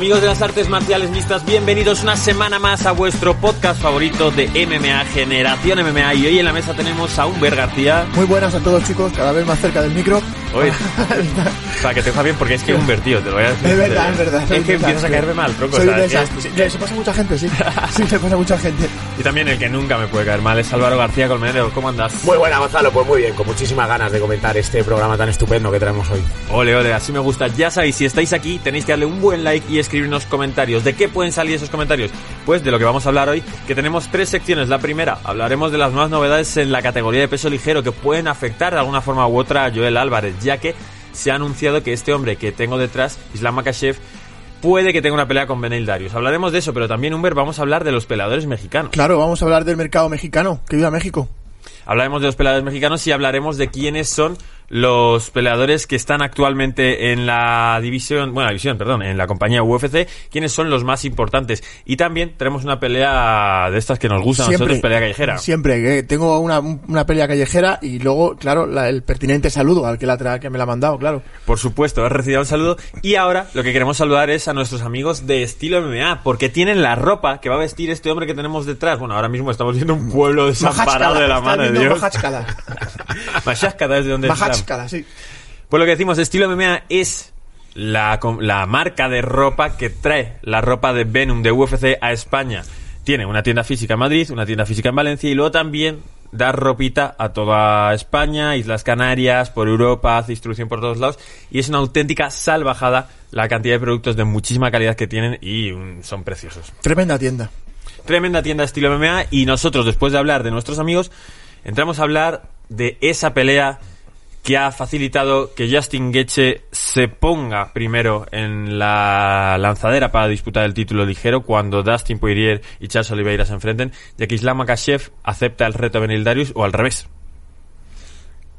Amigos de las artes marciales mixtas, bienvenidos una semana más a vuestro podcast favorito de MMA, Generación MMA. Y hoy en la mesa tenemos a Humber García. Muy buenas a todos chicos, cada vez más cerca del micro. Oye, para que te oiga bien, porque es que Humber, tío, te lo voy a decir. Es verdad, es verdad. Es que empiezas a caerme mal, tronco. Soy o sea, es le- se pasa a mucha gente, sí. Sí, le pasa a mucha gente. Y también el que nunca me puede caer mal es Álvaro García Colmenero. ¿Cómo andas? Muy buena, Gonzalo, pues muy bien, con muchísimas ganas de comentar este programa tan estupendo que traemos hoy. Ole, ole, así me gusta. Ya sabéis, si estáis aquí, tenéis que darle un buen like y escribirnos comentarios. ¿De qué pueden salir esos comentarios? Pues de lo que vamos a hablar hoy, que tenemos tres secciones. La primera, hablaremos de las nuevas novedades en la categoría de peso ligero que pueden afectar de alguna forma u otra a Joel Álvarez, ya que se ha anunciado que este hombre que tengo detrás, Islam Makashev, puede que tenga una pelea con Benel Darius. Hablaremos de eso, pero también, Humber, vamos a hablar de los peleadores mexicanos. Claro, vamos a hablar del mercado mexicano. Que viva México. Hablaremos de los peleadores mexicanos y hablaremos de quiénes son los peleadores que están actualmente en la división, bueno, la división, perdón, en la compañía UFC, quiénes son los más importantes. Y también tenemos una pelea de estas que nos gustan a nosotros, pelea callejera. Siempre, que tengo una, una pelea callejera y luego, claro, la- el pertinente saludo al que, la tra- que me la ha mandado, claro. Por supuesto, has recibido un saludo. Y ahora lo que queremos saludar es a nuestros amigos de Estilo MMA, porque tienen la ropa que va a vestir este hombre que tenemos detrás. Bueno, ahora mismo estamos viendo un pueblo desamparado de la mano de Dios. Majachkada. Mashashkada es de donde sí. Pues lo que decimos, estilo MMA es la, la marca de ropa que trae la ropa de Venom de UFC a España. Tiene una tienda física en Madrid, una tienda física en Valencia y luego también da ropita a toda España, Islas Canarias, por Europa, hace distribución por todos lados y es una auténtica salvajada la cantidad de productos de muchísima calidad que tienen y son preciosos. Tremenda tienda. Tremenda tienda estilo MMA y nosotros después de hablar de nuestros amigos entramos a hablar de esa pelea que ha facilitado que Justin Gaethje se ponga primero en la lanzadera para disputar el título ligero cuando Dustin Poirier y Charles Oliveira se enfrenten, ya que Islam Makhachev acepta el reto de Benil Darius o al revés.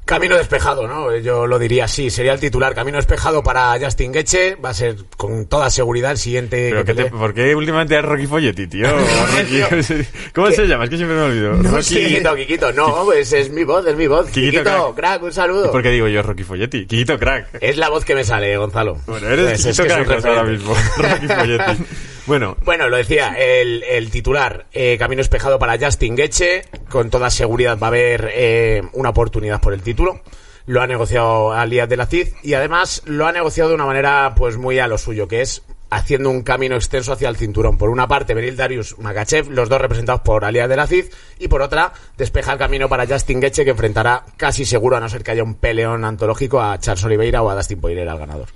Camino despejado, ¿no? Yo lo diría así, sería el titular. Camino despejado para Justin Getche, va a ser con toda seguridad el siguiente Pero que que te-. ¿Por qué últimamente es Rocky Folletti, tío? Rocky- ¿Cómo se llama? Es que siempre me olvido. No Rocky- sé. Kikito, Kikito, no, pues es mi voz, es mi voz. Kikito, Kikito, crack. crack. un ¿Y saludo. por qué digo yo Rocky Folletti? Quito crack. Es la voz que me sale, Gonzalo. Bueno, eres Pues es que es crack ahora mismo. Rocky Folletti. Bueno, Bueno, lo decía, el, el titular, eh, camino espejado para Justin Getche, con toda seguridad va a haber eh, una oportunidad por el título. Lo ha negociado Alias de la CID y además lo ha negociado de una manera pues muy a lo suyo, que es haciendo un camino extenso hacia el cinturón. Por una parte, Benil Darius Makachev, los dos representados por Alias de la CID, y por otra, despeja el camino para Justin Getche, que enfrentará casi seguro, a no ser que haya un peleón antológico, a Charles Oliveira o a Dustin Poirier, al ganador.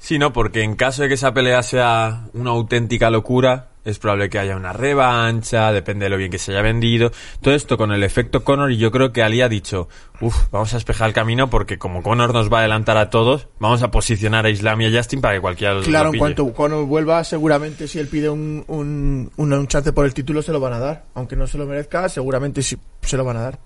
Sí, no, porque en caso de que esa pelea sea una auténtica locura, es probable que haya una revancha, depende de lo bien que se haya vendido. Todo esto con el efecto Conor y yo creo que Ali ha dicho, uff, vamos a despejar el camino porque como Conor nos va a adelantar a todos, vamos a posicionar a Islam y a Justin para que cualquiera los Claro, lo en cuanto Conor vuelva, seguramente si él pide un, un, un, un chance por el título, se lo van a dar. Aunque no se lo merezca, seguramente sí se lo van a dar.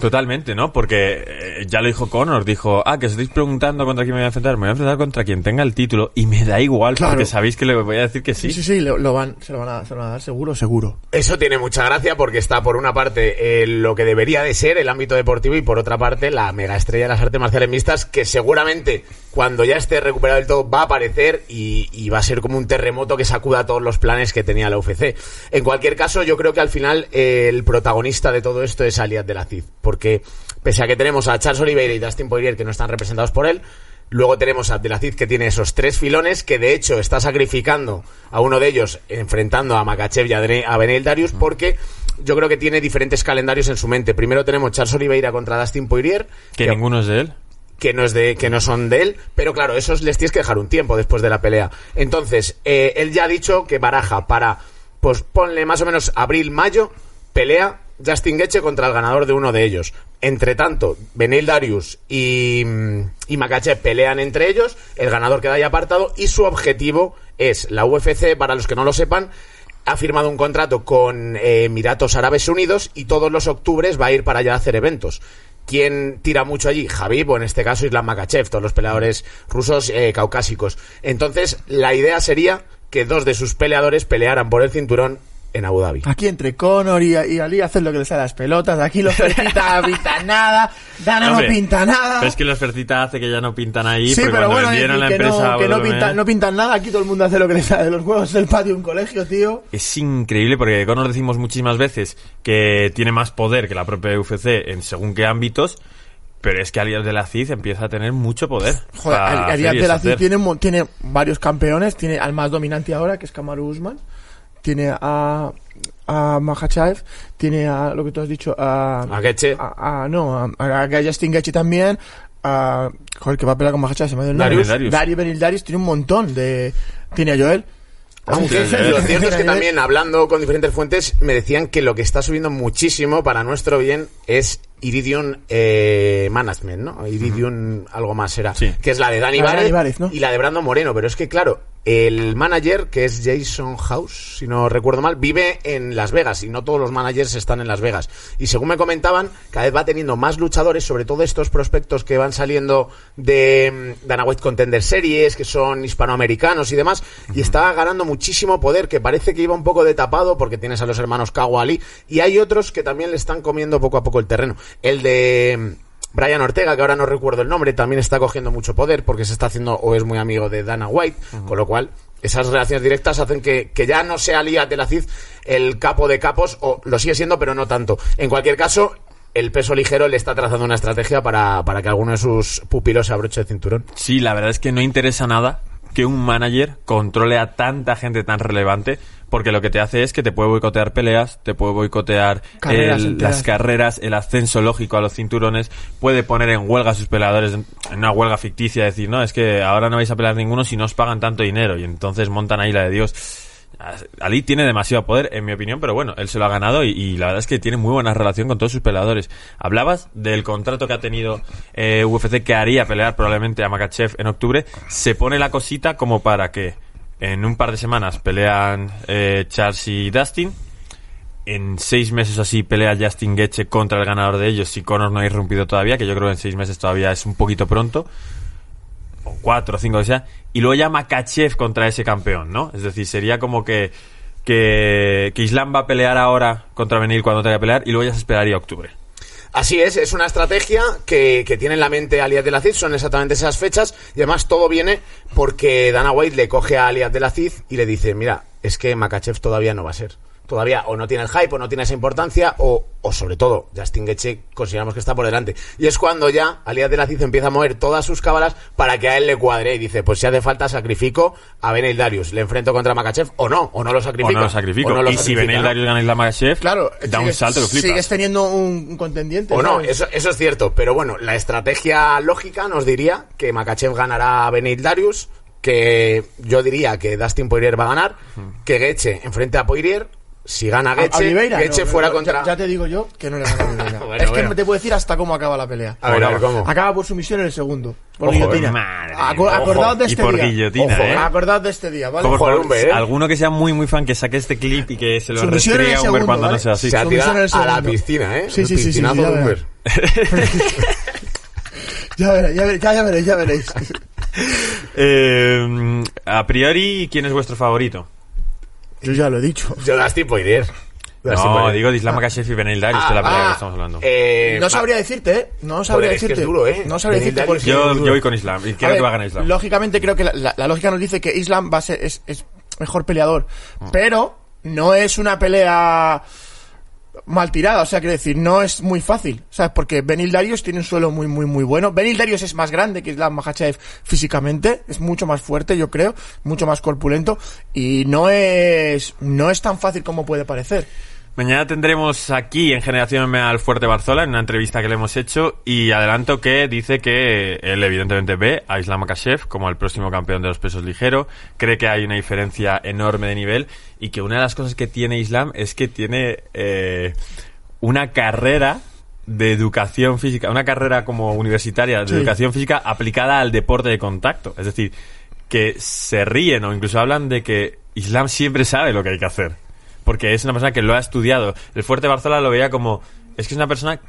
Totalmente, ¿no? Porque eh, ya lo dijo Conor, dijo, ah, que os estáis preguntando contra quién me voy a enfrentar, me voy a enfrentar contra quien tenga el título y me da igual Claro. porque sabéis que le voy a decir que sí. Sí, sí, sí, lo, lo van, se, lo van a, se lo van a dar seguro, seguro. Eso tiene mucha gracia porque está por una parte eh, lo que debería de ser el ámbito deportivo y por otra parte la mega estrella de las artes marciales mixtas que seguramente cuando ya esté recuperado del todo va a aparecer y, y va a ser como un terremoto que sacuda todos los planes que tenía la UFC. En cualquier caso yo creo que al final eh, el protagonista de todo esto es Alias de la CID porque pese a que tenemos a Charles Oliveira y Dustin Poirier que no están representados por él Luego tenemos a Abdelaziz que tiene esos tres filones que de hecho está sacrificando a uno de ellos enfrentando a Makachev y a Benel Darius porque yo creo que tiene diferentes calendarios en su mente. Primero tenemos Charles Oliveira contra Dustin Poirier Que ninguno es de él. que no es de que no son de él, pero claro, esos les tienes que dejar un tiempo después de la pelea. Entonces, eh, él ya ha dicho que baraja para pues ponle más o menos abril, mayo pelea Justin Gaethje contra el ganador de uno de ellos. Entre tanto, Benil Darius y, y Makachev pelean entre ellos, el ganador queda ahí apartado y su objetivo es la UFC, para los que no lo sepan, ha firmado un contrato con eh, Emiratos Árabes Unidos y todos los octubres va a ir para allá a hacer eventos. ¿Quién tira mucho allí? Javib, o en este caso Islam Makachev, todos los peleadores rusos eh, caucásicos. Entonces, la idea sería que dos de sus peleadores pelearan por el cinturón en Abu Dhabi. Aquí entre Conor y, y Ali hacen lo que les da las pelotas. Aquí los Fertita no pinta nada. Dana Hombre, no pinta nada. Pero es que los Fercita hace que ya no pintan ahí, Sí, pero bueno, y la que, empresa no, que no, WWE, pintan, no pintan nada. Aquí todo el mundo hace lo que les da de los juegos del patio de un colegio, tío. Es increíble porque Conor decimos muchísimas veces que tiene más poder que la propia UFC en según qué ámbitos, pero es que Alias de la CID empieza a tener mucho poder. Joder, y de la. Cid tiene, tiene varios campeones. Tiene al más dominante ahora, que es Kamaru Usman. Tiene a, a Makhachev. Tiene a lo que tú has dicho, a... A Gaethje. a- a- no, a, a Justin Gaethje también. A, joder, que va a pelear con Makhachev, se me ha ido. Darius. Darius. Benil Darius tiene un montón de... Tiene a Joel. Aunque Sí, sí, lo cierto es que también, hablando con diferentes fuentes, me decían que lo que está subiendo muchísimo para nuestro bien es Iridium eh, Management, ¿no? Iridium algo más será. Sí. Que es la de Dani Várez ¿no? y la de Brandon Moreno. Pero es que, claro, el manager, que es Jason House, si no recuerdo mal, vive en Las Vegas y no todos los managers están en Las Vegas. Y según me comentaban, cada vez va teniendo más luchadores, sobre todo estos prospectos que van saliendo de mm, Dana White Contender Series, que son hispanoamericanos y demás, y está ganando muchísimo poder, que parece que iba un poco de tapado porque tienes a los hermanos Kawa Ali, y hay otros que también le están comiendo poco a poco el terreno. El de mm, Brian Ortega, que ahora no recuerdo el nombre, también está cogiendo mucho poder porque se está haciendo o es muy amigo de Dana White, con lo cual esas relaciones directas hacen que, que ya no sea Lía de la Cid el capo de capos, o lo sigue siendo, pero no tanto. En cualquier caso, el peso ligero le está trazando una estrategia para, para que alguno de sus pupilos se abroche el cinturón. Sí, la verdad es que no interesa nada que un manager controle a tanta gente tan relevante, porque lo que te hace es que te puede boicotear peleas, te puede boicotear Carreras el- enteras. las carreras, el ascenso lógico a los cinturones, puede poner en huelga a sus peleadores, en una huelga ficticia, decir, no, es que ahora no vais a pelear ninguno si no os pagan tanto dinero, y entonces montan ahí la de Dios. Ali tiene demasiado poder, en mi opinión, pero bueno, él se lo ha ganado y, la verdad es que tiene muy buena relación con todos sus peleadores. Hablabas del contrato que ha tenido eh, UFC que haría pelear probablemente a Makachev en octubre. Se pone la cosita como para que en un par de semanas pelean eh, Charles y Dustin. En seis meses o así pelea Justin Gaethje contra el ganador de ellos si Conor no ha irrumpido todavía, que yo creo que en seis meses todavía es un poquito pronto o cuatro o cinco que sea, y luego ya Makachev contra ese campeón, ¿no? Es decir, sería como que, que, que Islam va a pelear ahora contra Benil cuando tenga que pelear y luego ya se esperaría octubre. Así es, es una estrategia que, que tiene en la mente Alias de la Cid, son exactamente esas fechas, y además todo viene porque Dana White le coge a Alias de la Cid y le dice, mira, es que Makachev todavía no va a ser. Todavía o no tiene el hype o no tiene esa importancia, o, o sobre todo, Justin Gaethje consideramos que está por delante. Y es cuando ya Alias de la Cid empieza a mover todas sus cábalas para que a él le cuadre y dice, pues si hace falta sacrifico a Benel Darius, le enfrento contra Makachev, o no, o no lo O sacrifico. no lo sacrifico. o no lo y si sacrifica, ¿no? Darius gana Islam Makachev, Claro, da un salto que flipas. Sigues teniendo un, contendiente. O no, eso, eso es cierto. Pero bueno, la estrategia lógica nos diría que Makachev ganará a Benil Darius, que yo diría que Dustin Poirier va a ganar, que Gaethje enfrente a Poirier, si gana Oliveira, no, fuera no, contra... Ya, ya te digo yo que no le gana a Oliveira. Bueno, es que bueno. te puedo decir hasta cómo acaba la pelea. A ver, a ver, ¿cómo? Acaba por sumisión en el segundo. Por Ojo, guillotina. eh. Madre Aco- mía. acordaos de Y este por día. guillotina, Ojo, ¿eh? Acordaos de este día, ¿vale? Por favor, hombre, ¿eh? alguno que sea muy muy fan que saque este clip y que se lo restríe a Humber segundo, cuando no ¿vale? sea así. Se ha tirado a la piscina, ¿eh? Sí, sí, sí, sí, ya veréis, ya veréis, ya, ya veréis, ya veréis. Eh, a priori, ¿quién es vuestro favorito? Yo ya lo he dicho. Yo Dustin Poirier. Dustin No, digo de Islam Makachev y Benil Darius, que es la pelea ah, que estamos hablando. Eh, No sabría decirte, ¿eh? No sabría Joder, es que decirte. es duro, ¿eh? No sabría Benil decirte porque... yo, yo voy con Islam y creo ver, que va a ganar Islam. Lógicamente creo que la, la- la lógica nos dice que Islam va a ser es, es mejor peleador, pero no es una pelea mal tirada, o sea, quiero decir, no es muy fácil, ¿sabes? Porque Benil Darius tiene un suelo muy, muy, muy bueno. Benil Darius es más grande que Islam Makhachev físicamente, es mucho más fuerte, yo creo, mucho más corpulento, y no es, no es tan fácil como puede parecer. Mañana tendremos aquí en Generación al Fuerte Barzola en una entrevista que le hemos hecho y adelanto que dice que él evidentemente ve a Islam Makashev como el próximo campeón de los pesos ligeros, cree que hay una diferencia enorme de nivel y que una de las cosas que tiene Islam es que tiene eh, una carrera de educación física, una carrera como universitaria de Sí. educación física aplicada al deporte de contacto. Es decir, que se ríen o incluso hablan de que Islam siempre sabe lo que hay que hacer. Porque es una persona que lo ha estudiado. El Fuerte Barzola lo veía como... Es que es una persona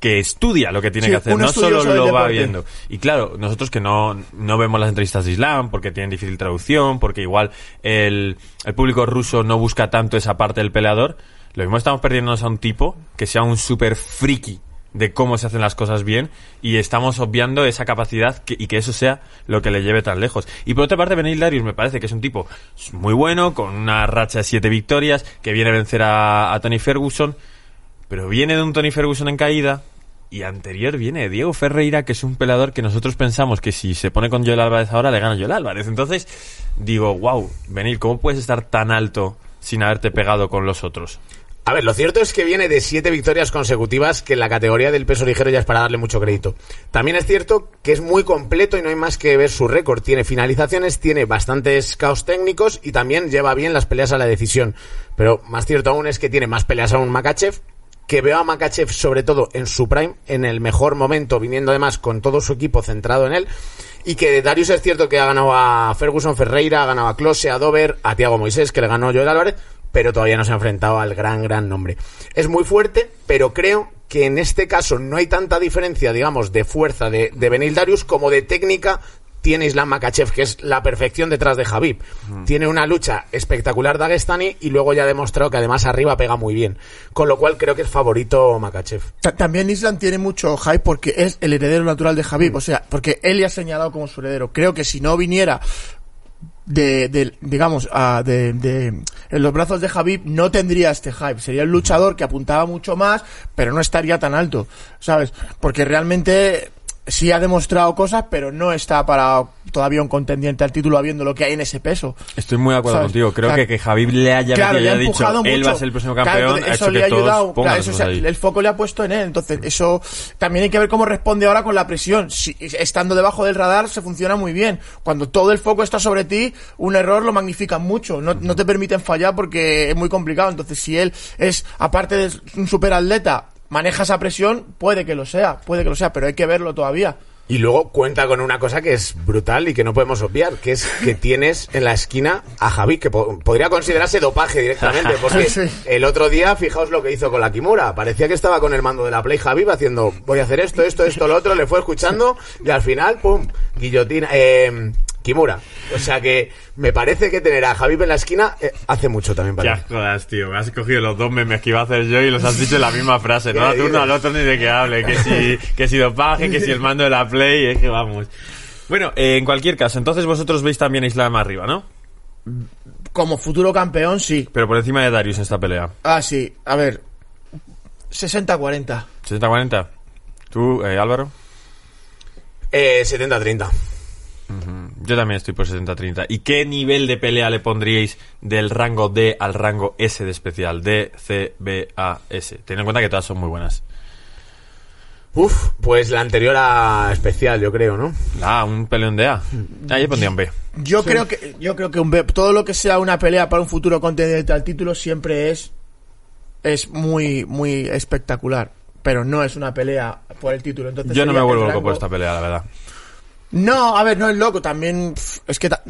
que estudia lo que tiene Sí, que hacer, no solo lo va viendo. Y claro, nosotros que no, no vemos las entrevistas de Islam porque tienen difícil traducción, porque igual el, el público ruso no busca tanto esa parte del peleador, lo mismo estamos perdiéndonos a un tipo que sea un super friki de cómo se hacen las cosas bien y estamos obviando esa capacidad que- y que eso sea lo que le lleve tan lejos. Y por otra parte, Benil Darius me parece que es un tipo muy bueno, con una racha de siete victorias, que viene a vencer a, Tony Ferguson, pero viene de un Tony Ferguson en caída y anterior viene Diego Ferreira, que es un peleador que nosotros pensamos que si se pone con Joel Álvarez ahora le gana Joel Álvarez. Entonces digo, wow, Benil, ¿cómo puedes estar tan alto sin haberte pegado con los otros? A ver, lo cierto es que viene de siete victorias consecutivas, que en la categoría del peso ligero ya es para darle mucho crédito. También es cierto que es muy completo y no hay más que ver su récord. Tiene finalizaciones, tiene bastantes caos técnicos y también lleva bien las peleas a la decisión. Pero más cierto aún es que tiene más peleas aún Makachev, que veo a Makachev sobre todo en su prime, en el mejor momento, viniendo además con todo su equipo centrado en él. Y que Darius es cierto que ha ganado a Ferguson Ferreira, ha ganado a Close, a Dover, a Tiago Moisés, que le ganó Joel Álvarez, pero todavía no se ha enfrentado al gran, gran nombre. Es muy fuerte, pero creo que en este caso no hay tanta diferencia, digamos, de fuerza de, de Benil Darius como de técnica tiene Islam Makachev, que es la perfección detrás de Javib. Tiene una lucha espectacular Dagestani y luego ya ha demostrado que además arriba pega muy bien. Con lo cual creo que es favorito Makachev. Ta- También Island tiene mucho hype porque es el heredero natural de Mm. Javib, o sea, porque él le ha señalado como su heredero. Creo que si no viniera de, de- digamos, ah, de, en los brazos de Javib no tendría este hype. Sería un luchador que apuntaba mucho más, pero no estaría tan alto, ¿sabes? Porque realmente sí ha demostrado cosas, pero no está para todavía un contendiente al título habiendo lo que hay en ese peso. Estoy muy de acuerdo ¿Sabes? contigo. Creo que que Javib le haya Claro, metido y le ha haya dicho empujado él mucho. va a ser el próximo Claro, campeón, ha eso hecho le que ha ayudado. Claro, eso el foco le ha puesto en él. Entonces, eso también hay que ver cómo responde ahora con la presión. Si, estando debajo del radar se funciona muy bien. Cuando todo el foco está sobre ti, un error lo magnifican mucho. No, no te permiten fallar porque es muy complicado. Entonces, si él es, aparte de un superatleta, maneja esa presión, puede que lo sea, puede que lo sea, pero hay que verlo todavía. Y luego cuenta con una cosa que es brutal y que no podemos obviar, que es que tienes en la esquina a Javi, que po- podría considerarse dopaje directamente, porque Sí. el otro día, fijaos lo que hizo con la Kimura, parecía que estaba con el mando de la Play Javi haciendo, voy a hacer esto, esto, esto, lo otro, le fue escuchando y al final, pum, guillotina, eh, Kimura. O sea que me parece que tener a Javi en la esquina eh, hace mucho también para Ya mí. jodas, tío. Me has cogido los dos memes que iba a hacer yo y los has dicho en la misma frase. No ¿Qué da turno al otro ni de que hable. Que si, que si dopaje, que si el mando de la Play. Es que vamos. Bueno, eh, en cualquier caso, entonces vosotros veis también a Islam arriba, ¿no? Como futuro campeón, sí. Pero por encima de Darius en esta pelea. Ah, sí. A ver. 60-40. 60-40. ¿Tú, eh, Álvaro? Eh, 70-30. Yo también estoy por 70-30. ¿Y qué nivel de pelea le pondríais del rango D al rango S de especial? D, C, B, A, S. Ten en cuenta que todas son muy buenas. Uf, pues la anterior a especial, yo creo, ¿no? Ah, un peleón de A. Ah, yo pondría un B. Yo creo que yo creo que un B- todo lo que sea una pelea para un futuro contendiente al título siempre es es muy muy espectacular, pero no es una pelea por el título. Entonces Yo no me vuelvo el loco por esta pelea, la verdad. No, a ver, no es loco, también pff, es que ta-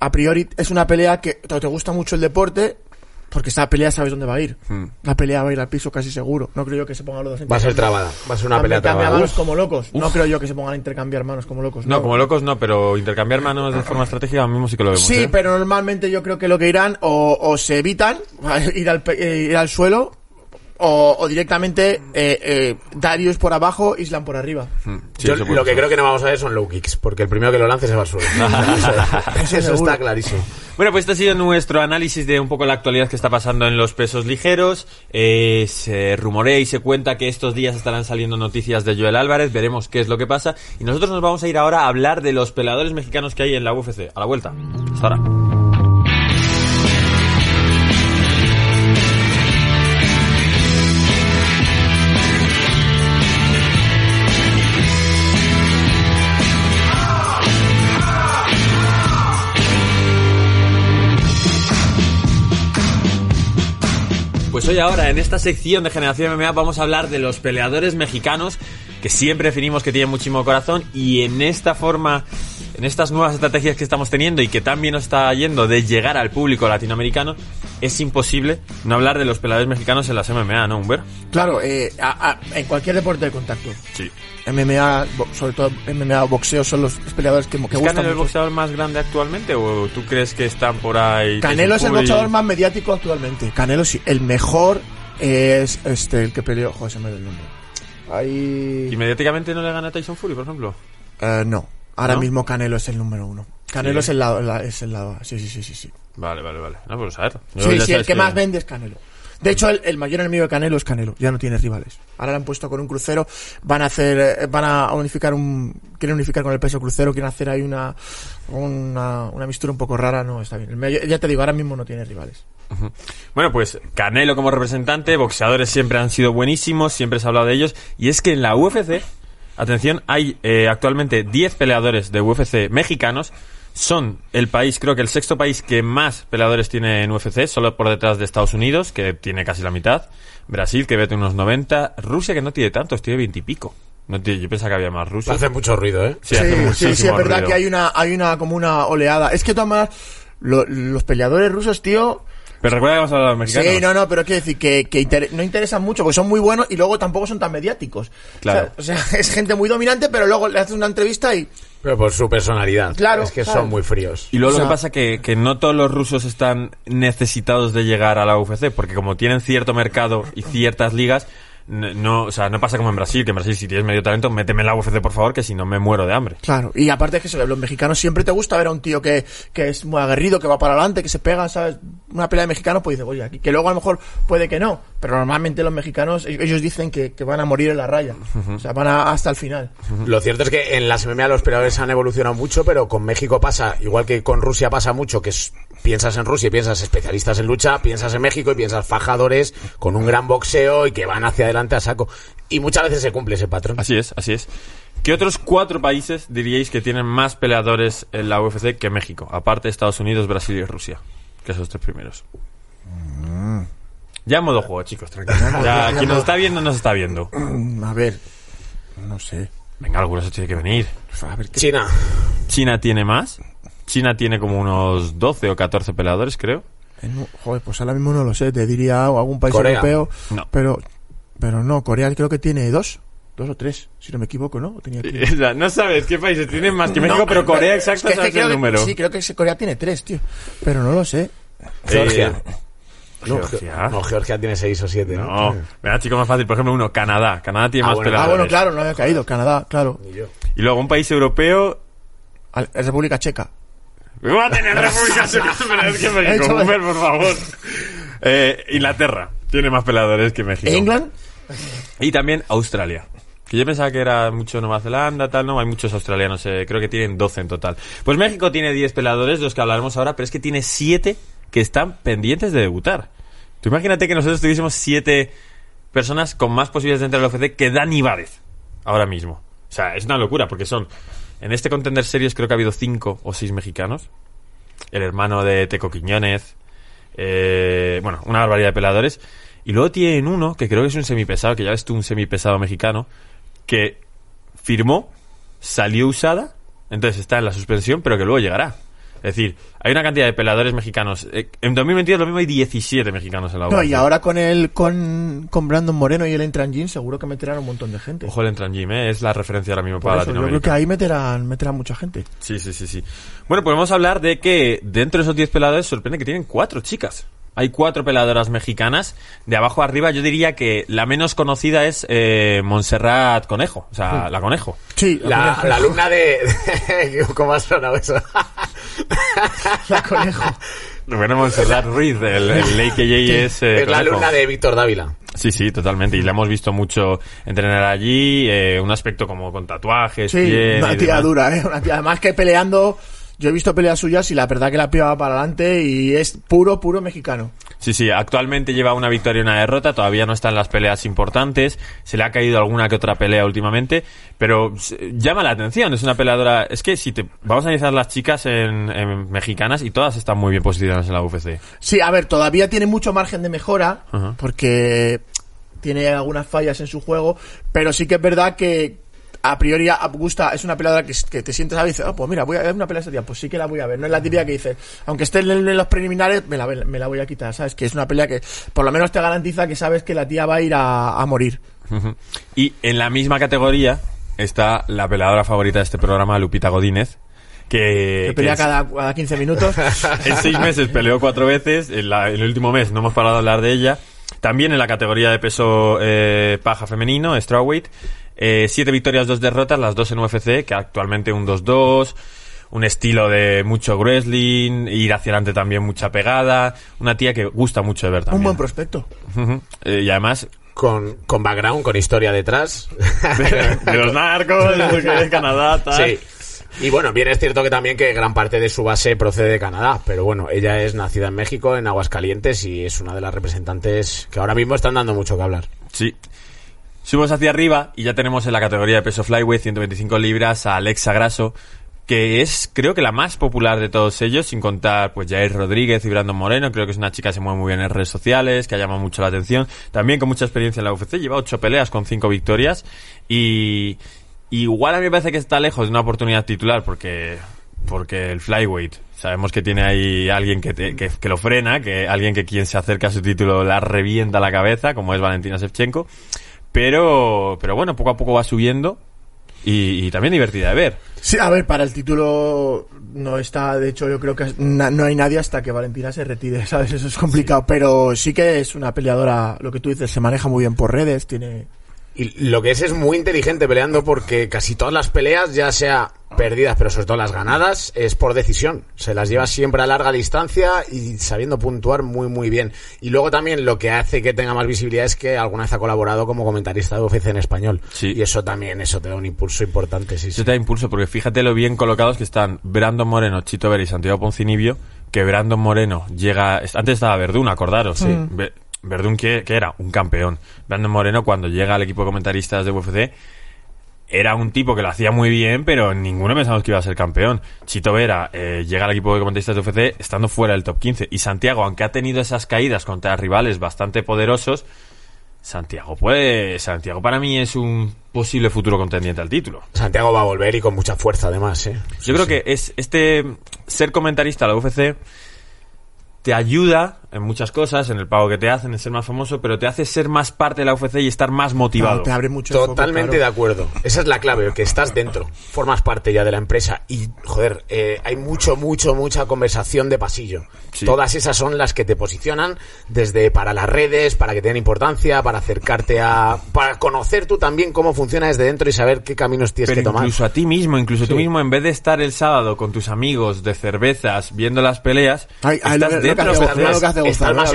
a priori es una pelea que te te gusta mucho el deporte porque esta pelea sabes dónde va a ir. Hmm. La pelea va a ir al piso casi seguro. No creo yo que se pongan los dos Va a ser intercambiar- trabada, va a ser una pelea cambiar trabada. manos Uf. como locos. No creo yo que se pongan a intercambiar manos como locos. No, como locos no, pero intercambiar manos de forma estratégica mismo sí que lo vemos. Sí, ¿eh? pero normalmente yo creo que lo que irán o, o se evitan ir al, pe- eh, ir al suelo o, o directamente eh, eh, Darius por abajo, Islam por arriba. Mm, sí, Yo lo que ser. creo que no vamos a ver son low kicks, porque el primero que lo lance se va al suelo. eso, está clarísimo. Bueno, pues este ha sido nuestro análisis de un poco la actualidad que está pasando en los pesos ligeros. Eh, se rumorea y se cuenta que estos días estarán saliendo noticias de Joel Álvarez. Veremos qué es lo que pasa. Y nosotros nos vamos a ir ahora a hablar de los peleadores mexicanos que hay en la UFC. A la vuelta. Hasta ahora. Pues hoy ahora, en esta sección de Generación MMA, vamos a hablar de los peleadores mexicanos que siempre definimos que tienen muchísimo corazón y en esta forma, en estas nuevas estrategias que estamos teniendo y que también nos está yendo de llegar al público latinoamericano, es imposible no hablar de los peleadores mexicanos en las MMA, ¿no, Humber? Claro, eh, a- a- en cualquier deporte de contacto. Sí. MMA, sobre todo MMA, boxeo, son los peleadores que, que ¿Es gustan Canelo el boxeador más grande actualmente o tú crees que están por ahí? Canelo es el boxeador más mediático actualmente. Canelo sí. El mejor es este, el que peleó. Joder, se me da el nombre. Ahí. ¿Y mediáticamente no le gana a Tyson Fury, por ejemplo? Eh, no. Ahora ¿No? mismo Canelo es el número uno. Canelo Sí. es el lado, la- es el lado. Sí, sí, sí, sí, sí. Vale, vale, vale. No, pues a ver. Sí, sí, el que más vende es Canelo. De hecho, el, el mayor enemigo de Canelo es Canelo. Ya no tiene rivales. Ahora lo han puesto con un crucero. Van a hacer, eh, van a unificar un, quieren unificar con el peso crucero. Quieren hacer ahí una, una, una mistura un poco rara. No, está bien. El mayor- ya te digo, ahora mismo no tiene rivales. Bueno, pues Canelo como representante, boxeadores siempre han sido buenísimos, siempre se ha hablado de ellos. Y es que en la UFC, atención, hay eh, actualmente 10 peleadores de UFC mexicanos. Son el país, creo que el sexto país que más peleadores tiene en UFC, solo por detrás de Estados Unidos, que tiene casi la mitad. Brasil, que vete unos 90. Rusia, que no tiene tantos, tiene 20 y pico. No tiene- yo pensaba que había más rusos. Hace mucho ruido, ¿eh? Sí, hace sí, sí, es verdad ruido. que hay una, hay una, como una oleada. Es que todas los peleadores rusos, tío, Pero recuerda que vamos a hablar de los mexicanos. Sí, no, no, pero quiero decir que, que inter- no interesan mucho porque son muy buenos y luego tampoco son tan mediáticos. Claro. O sea, o sea, es gente muy dominante, pero luego le haces una entrevista y. Pero por su personalidad. Claro, Es que claro. son muy fríos. Y luego O lo que pasa que, que no todos los rusos están necesitados de llegar a la UFC, porque como tienen cierto mercado y ciertas ligas, no, o sea, no pasa como en Brasil, que en Brasil si tienes medio talento, méteme en la UFC por favor, que si no me muero de hambre. Claro, y aparte es que los mexicanos siempre te gusta ver a un tío que, que es muy aguerrido, que va para adelante, que se pega, ¿sabes? Una pelea de mexicanos, pues dice, oye, aquí, que luego a lo mejor puede que no, pero normalmente los mexicanos, ellos ellos dicen que, que van a morir en la raya, o sea, van a- hasta el final. Lo cierto es que en las MMA los peleadores han evolucionado mucho, pero con México pasa, igual que con Rusia pasa mucho, que es- piensas en Rusia y piensas especialistas en lucha, piensas en México y piensas fajadores con un gran boxeo y que van hacia adelante a saco. Y muchas veces se cumple ese patrón. Así es, así es. ¿Qué otros cuatro países diríais que tienen más peleadores en la UFC que México? Aparte de Estados Unidos, Brasil y Rusia. Que son los tres primeros. Ya en modo juego, chicos, tranquilos. Ya, quien nos está viendo, nos está viendo. Mm, A ver, no sé, Venga, algunos tiene que venir. a ver qué... China. China tiene más. China tiene como unos 12 o 14 peleadores, creo. Un- joder, pues ahora mismo no lo sé, te diría algún país Corea. europeo, No. pero pero no, Corea creo que tiene dos, dos o tres, si no me equivoco, ¿no? No sabes qué países tienen más que México, No, pero Corea exacto es que sabes creo el que- número. Sí, creo que Corea tiene tres, tío, pero no lo sé. Georgia. Eh, No, Georgia. No, Georgia tiene seis o siete, ¿no? No, mira, chico, más fácil. Por ejemplo, uno, Canadá. Canadá tiene Ah, más bueno. Ah, bueno, claro, no había caído, Canadá, claro. Ni yo. Y luego un país europeo. Al- República Checa. Va a tener República Checa, pero es que México, por favor. Eh, Inglaterra tiene más peleadores que México. England, Y también Australia. Que yo pensaba que era mucho Nueva Zelanda, tal, no, hay muchos australianos, eh, creo que tienen 12 en total. Pues México tiene 10 peleadores, de los que hablaremos ahora, pero es que tiene 7 que están pendientes de debutar. Tú imagínate que nosotros tuviésemos 7 personas con más posibilidades de entrar al UFC que Dani Várez, ahora mismo. O sea, es una locura, porque son, en este Contender Series creo que ha habido 5 o 6 mexicanos. El hermano de Teco Quiñones, eh, bueno, una barbaridad de peleadores. Y luego tienen uno, que creo que es un semipesado, que ya ves tú, un semipesado mexicano, que firmó, salió usada, entonces está en la suspensión, pero que luego llegará. Es decir, hay una cantidad de peleadores mexicanos. Eh, En 2022 lo mismo hay 17 mexicanos en la no, UFC. y ahora con el con, con Brandon Moreno y el Entran Jean seguro que meterán un montón de gente. Ojo el Entran Gym, eh, es la referencia ahora mismo Por para eso, yo creo Latinoamérica. que ahí meterán, meterán mucha gente. Sí, sí, sí, sí. Bueno, podemos hablar de que dentro de esos 10 peleadores sorprende que tienen cuatro chicas. Hay cuatro peladoras mexicanas. De abajo a arriba yo diría que la menos conocida es eh, Montserrat Conejo. O sea, la Conejo. Sí, La, la alumna de... ¿Cómo ha sonado eso? La conejo. Bueno, Montserrat Ruiz, el, el Lake KJ es... eh, es la Conejo. alumna de Víctor Dávila. Sí, sí, totalmente. Y la hemos visto mucho entrenar allí. eh, un aspecto como con tatuajes, Sí, piel una tía demás. dura, ¿eh? Una tía, además que peleando yo he visto peleas suyas y la verdad que la piba va para adelante y es puro, puro mexicano. Sí, sí, actualmente lleva una victoria y una derrota, todavía no está en las peleas importantes, se le ha caído alguna que otra pelea últimamente, pero llama la atención, es una peleadora, es que si te vamos a analizar las chicas en, en mexicanas y todas están muy bien posicionadas en la UFC. Sí, a ver, todavía tiene mucho margen de mejora porque tiene algunas fallas en su juego, pero sí que es verdad que a priori a- gusta, es una peleadora que, que te sientes a dices, oh, pues mira, voy a ver una pelea este día, pues sí que la voy a ver. No es la típica que dices, aunque esté en, en los preliminares, me la, me la voy a quitar, ¿sabes? Que es una pelea que por lo menos te garantiza que sabes que la tía va a ir a, a morir. Y en la misma categoría está la peleadora favorita de este programa, Lupita Godínez, que, Que pelea que es- cada, cada 15 minutos. en seis meses peleó cuatro veces, en, la- en el último mes no hemos parado de hablar de ella. También en la categoría de peso eh, paja femenino, strawweight, eh, siete victorias, dos derrotas, las dos en UFC, que actualmente un 2-2, un estilo de mucho wrestling, ir hacia adelante también mucha pegada, una tía que gusta mucho de ver también. Un buen prospecto. Eh, y además, Con, con background, con historia detrás. de, de los narcos, de Canadá, tal. Sí. Y bueno, bien es cierto que también que gran parte de su base procede de Canadá, pero bueno, ella es nacida en México, en Aguascalientes, y es una de las representantes que ahora mismo están dando mucho que hablar. Sí. Subimos hacia arriba y ya tenemos en la categoría de peso flyweight 125 libras a Alexa Grasso, que es creo que la más popular de todos ellos, sin contar pues Jair Rodríguez y Brandon Moreno, creo que es una chica que se mueve muy bien en redes sociales, que ha llamado mucho la atención, también con mucha experiencia en la UFC, lleva ocho peleas con cinco victorias. Y igual a mí me parece que está lejos de una oportunidad titular porque porque el flyweight sabemos que tiene ahí alguien que, te- que, que lo frena, que alguien que quien se acerca a su título la revienta la cabeza, como es Valentina Shevchenko. Pero, pero bueno, poco a poco va subiendo y, y también divertida de ver. Sí, a ver, para el título no está, de hecho yo creo que na- no hay nadie hasta que Valentina se retire, ¿sabes? Eso es complicado, pero sí que es una peleadora, lo que tú dices, se maneja muy bien por redes, tiene... Y lo que es es muy inteligente peleando porque casi todas las peleas, ya sea perdidas, pero sobre todo las ganadas, es por decisión. Se las lleva siempre a larga distancia y sabiendo puntuar muy, muy bien. Y luego también lo que hace que tenga más visibilidad es que alguna vez ha colaborado como comentarista de UFC en español. Sí. Y eso también, eso te da un impulso importante, sí, sí. Te da impulso porque fíjate lo bien colocados que están Brandon Moreno, Chito Vera y Santiago Poncinibio, que Brandon Moreno llega... Antes estaba Verdún, acordaros, sí. Verdún que, que era un campeón. Brandon Moreno cuando llega al equipo de comentaristas de UFC era un tipo que lo hacía muy bien, pero ninguno pensamos que iba a ser campeón. Chito Vera eh, llega al equipo de comentaristas de UFC estando fuera del top 15. Y Santiago, aunque ha tenido esas caídas contra rivales bastante poderosos, Santiago puede... Santiago para mí es un posible futuro contendiente al título. Santiago va a volver y con mucha fuerza además, ¿eh? Yo creo que es este ser comentarista a la UFC te ayuda en muchas cosas, en el pago que te hacen, en ser más famoso, pero te hace ser más parte de la UFC y estar más motivado. te abre mucho el foco, Totalmente de claro. acuerdo. Esa es la clave, que estás dentro, formas parte ya de la empresa y, joder, eh, hay mucho, mucho, mucha conversación de pasillo. Sí. Todas esas son las que te posicionan desde para las redes, para que tengan importancia, para acercarte a... para conocer tú también cómo funciona desde dentro y saber qué caminos tienes Pero que tomar. incluso a ti mismo, incluso tú mismo, en vez de estar el sábado con tus amigos de cervezas viendo las peleas, Ay, lo, estás que- lo que dentro. hace, joder. lo que hace Gonzalo, más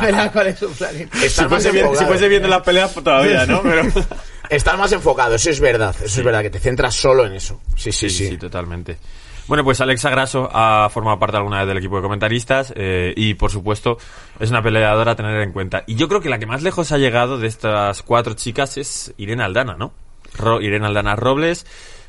verdad, cuál es su plan. Estás Si más fuese, bien- si enfocado. fuese viendo las peleas todavía, ¿no? Pero... Estás más enfocado, eso es verdad, eso es verdad, que te centras solo en eso. Sí, sí, sí. totalmente. Bueno, pues Alexa Grasso ha formado parte alguna vez del equipo de comentaristas eh, y, por supuesto, es una peleadora a tener en cuenta. Y yo creo que la que más lejos ha llegado de estas cuatro chicas es Irene Aldana, ¿no? Ro- Irene Aldana Robles,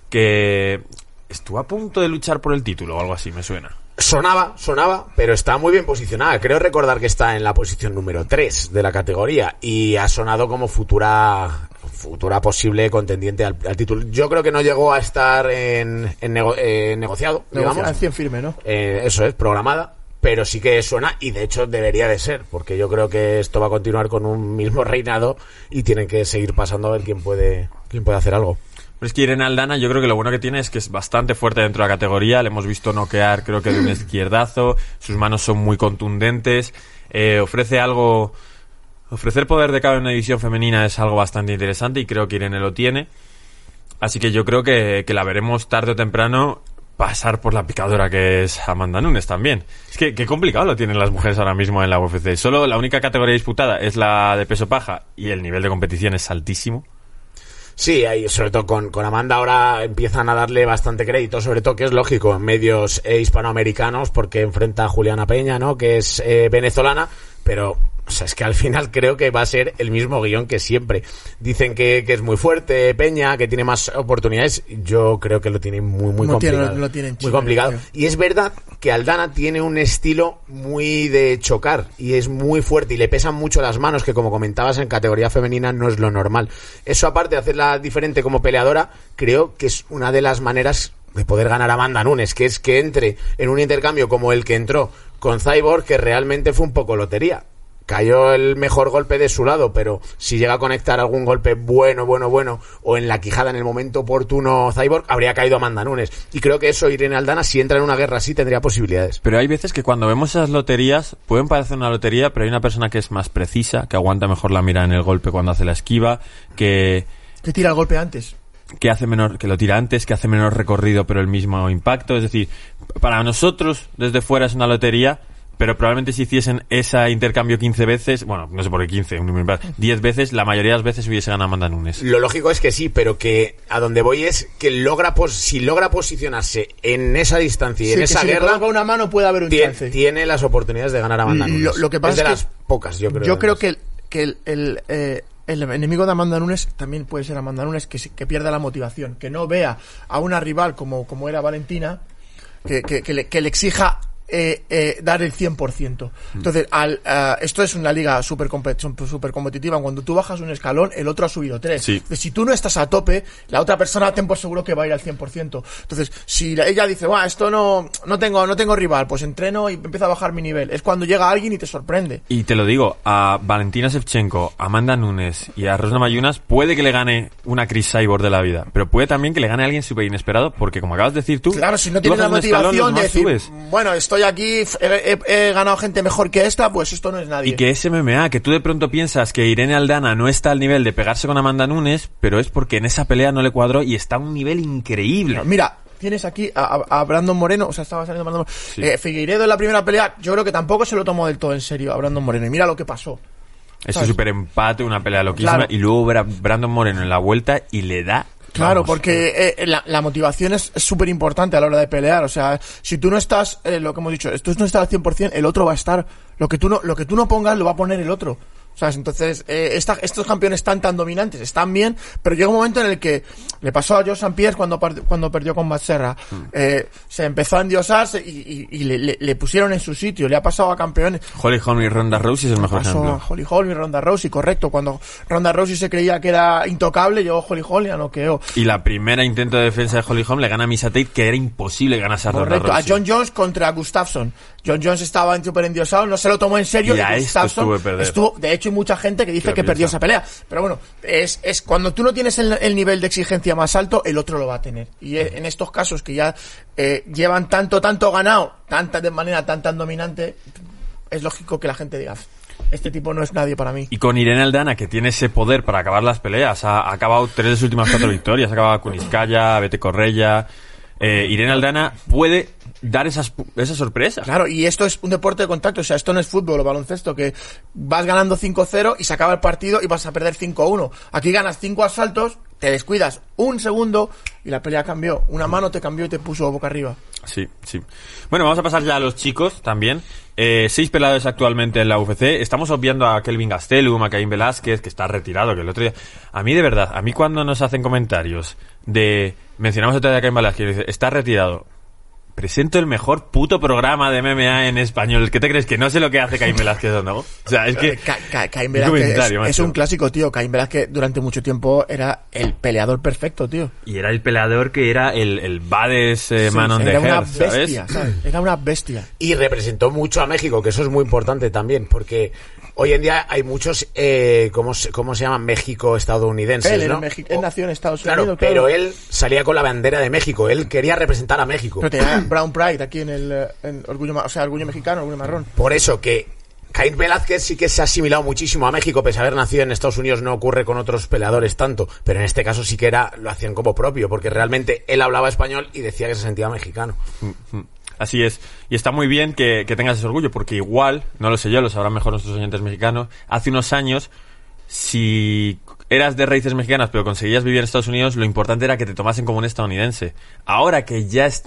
que estuvo a punto de luchar por el título o algo así, me suena. Sonaba, sonaba, pero está muy bien posicionada. Creo recordar que está en la posición número 3 de la categoría y ha sonado como futura futura posible contendiente al, al título. Yo creo que no llegó a estar en, en nego- eh, negociado, digamos. Firme, ¿no? Eh, eso es, programada, pero sí que suena y de hecho debería de ser, porque yo creo que esto va a continuar con un mismo reinado y tienen que seguir pasando a ver quién puede, quién puede hacer algo. Pero es que Irene Aldana, yo creo que lo bueno que tiene es que es bastante fuerte dentro de la categoría. Le hemos visto noquear, creo que de un izquierdazo. Sus manos son muy contundentes. Eh, ofrece algo. Ofrecer poder de cabo en una división femenina es algo bastante interesante y creo que Irene lo tiene. Así que yo creo que, que la veremos tarde o temprano pasar por la picadora que es Amanda Nunes también. Es que qué complicado lo tienen las mujeres ahora mismo en la UFC. Solo la única categoría disputada es la de peso paja y el nivel de competición es altísimo. Sí, ahí, sobre todo con, con Amanda ahora empiezan a darle bastante crédito, sobre todo que es lógico en medios eh, hispanoamericanos, porque enfrenta a Juliana Peña, ¿no? Que es eh, venezolana, pero o sea, es que al final creo que va a ser el mismo guion que siempre. Dicen que, que es muy fuerte Peña, que tiene más oportunidades. Yo creo que lo tiene muy, muy No tiene- complicado. lo tiene en muy complicado. Y es verdad que Aldana tiene un estilo muy de chocar y es muy fuerte y le pesan mucho las manos, que como comentabas en categoría femenina no es lo normal. Eso aparte de hacerla diferente como peleadora, creo que es una de las maneras de poder ganar a Amanda Nunes, que es que entre en un intercambio como el que entró con Cyborg, que realmente fue un poco lotería. Cayó el mejor golpe de su lado, pero si llega a conectar algún golpe bueno, bueno, bueno, o en la quijada en el momento oportuno Cyborg, habría caído Amanda Nunes. Y creo que eso Irene Aldana, si entra en una guerra así, tendría posibilidades. Pero hay veces que cuando vemos esas loterías, pueden parecer una lotería, pero hay una persona que es más precisa, que aguanta mejor la mira en el golpe cuando hace la esquiva, que, Que tira el golpe antes. que hace menor, que lo tira antes, que hace menor recorrido pero el mismo impacto. Es decir, para nosotros desde fuera es una lotería, pero probablemente si hiciesen ese intercambio 15 veces, bueno, no sé por qué 15, un número impar, 10 veces, la mayoría de las veces hubiese ganado Amanda Nunes. Lo lógico es que sí, pero que a donde voy es que logra pos- si logra posicionarse en esa distancia y Sí, en que esa si le guerra, coloca una mano puede haber un tie- chance. tiene las oportunidades de ganar a Amanda Lo- Nunes. lo que pasa es de es que las pocas, yo creo. Yo creo que, el, que el, el, eh, el enemigo de Amanda Nunes también puede ser Amanda Nunes que, que pierda la motivación, que no vea a una rival como, como era Valentina, que, que, que le, que le exija eh, eh, dar el 100%. Entonces, al, ah, esto es una liga súper súper competitiva. Cuando tú bajas un escalón, el otro ha subido tres. Sí. Entonces, si tú no estás a tope, la otra persona ten por seguro que va a ir al 100%. Entonces, si la- ella dice, "Buah, esto no, no tengo, no tengo rival, pues entreno y empiezo a bajar mi nivel. Es cuando llega alguien y te sorprende. Y te lo digo, a Valentina Shevchenko, a Amanda Nunes y a Rosna Mayunas puede que le gane una Chris Cyborg de la vida, pero puede también que le gane a alguien súper inesperado, porque como acabas de decir tú, Claro, si no tienes la escalón, motivación de decir, bueno, estoy aquí, f- he, he- he ganado gente mejor que esta, pues esto no es nadie. Y que es MMA, que tú de pronto piensas que Irene Aldana no está al nivel de pegarse con Amanda Nunes, pero es porque en esa pelea no le cuadró y está a un nivel increíble. Mira, tienes aquí a, Brandon Moreno, o sea, estaba saliendo Brandon Moreno. Eh, Figueiredo en la primera pelea, yo creo que tampoco se lo tomó del todo en serio a Brandon Moreno. Y mira lo que pasó. Ese super empate, una pelea loquísima, Claro. y luego Brandon Moreno en la vuelta y le da... Claro, vamos, porque eh, la, la motivación es súper importante a la hora de pelear. O sea, si tú no estás, eh, lo que hemos dicho, tú no estás al 100%, el otro va a estar. Lo que tú no, lo que tú no pongas lo va a poner el otro. ¿Sabes? Entonces, eh, esta- estos campeones están tan dominantes, están bien, pero llega un momento en el que le pasó a Joe St. Pierre cuando, cuando perdió con Batserra. Eh, se empezó a endiosarse y, y- y le, le- le pusieron en su sitio. Le ha pasado a campeones. Holly Holm y Ronda Rousey es el mejor Pasó a ejemplo. Holly Holm y Ronda Rousey, correcto. Cuando Ronda Rousey se creía que era intocable, llegó Holly Holm y la noqueó. Y la primera intento de defensa de Holly Holm le gana a Misa Tate, que era imposible ganase a Ronda Correcto, a Rousey. John Jones contra Gustafsson. John Jones estaba en súper endiosado, no se lo tomó en serio. Y a esto Gustafsson estuvo de perder. estuvo- de hecho, hay mucha gente que dice Que perdió esa pelea. Pero bueno, es, es cuando tú no tienes el, el nivel de exigencia más alto, el otro lo va a tener. Y eh, en estos casos que ya eh, llevan tanto, tanto ganado, tanta de manera tan, tan dominante, es lógico que la gente diga, este tipo no es nadie para mí. Y con Irene Aldana, que tiene ese poder para acabar las peleas, ha, ha acabado tres de sus últimas cuatro victorias, ha acabado con Iskaya, Bete Correia. Eh, Irene Aldana puede dar esas, esas sorpresas. Claro, y esto es un deporte de contacto, o sea, esto no es fútbol o baloncesto, que vas ganando 5-0 y se acaba el partido y vas a perder 5-1. Aquí ganas 5 asaltos, te descuidas un segundo y la pelea cambió. Una mano te cambió y te puso boca arriba. Sí, sí. Bueno, vamos a pasar ya a los chicos también. Eh, seis peleadores actualmente en la UFC. Estamos obviando a Kelvin Gastelum, a Caín Velázquez, que está retirado, que el otro día... A mí, de verdad, a mí cuando nos hacen comentarios de... Mencionamos otro día a Caín Velázquez y dice, está retirado. Presento el mejor puto programa de MMA en español. ¿Qué te crees? ¿Que no sé lo que hace Caín Velázquez o no? O sea, es que... Ca- Ca- Caín Velázquez es, un clásico, tío. Caín Velázquez durante mucho tiempo era el peleador perfecto, tío. Y era el peleador que era el, el baddest eh, Sí, man on the era una earth, ¿sabes? bestia, ¿sabes? Era una bestia. Y representó mucho a México, que eso es muy importante también, porque hoy en día hay muchos, eh, ¿cómo, se, ¿cómo se llaman? México-estadounidenses, Él, era ¿no? Él nació en Estados Claro, Unidos. pero él salía con la bandera de México, él quería representar a México. Pero tenía Brown Pride aquí en el eh, en orgullo, o sea, orgullo mexicano, orgullo marrón. Por eso que Caín Velázquez sí que se ha asimilado muchísimo a México, pese a haber nacido en Estados Unidos, no ocurre con otros peleadores tanto, pero en este caso sí que era, lo hacían como propio, porque realmente él hablaba español y decía que se sentía mexicano. Así es. Y está muy bien que, tengas ese orgullo, porque igual, no lo sé yo, lo sabrán mejor nuestros oyentes mexicanos, hace unos años, si eras de raíces mexicanas pero conseguías vivir en Estados Unidos, lo importante era que te tomasen como un estadounidense. Ahora que ya es-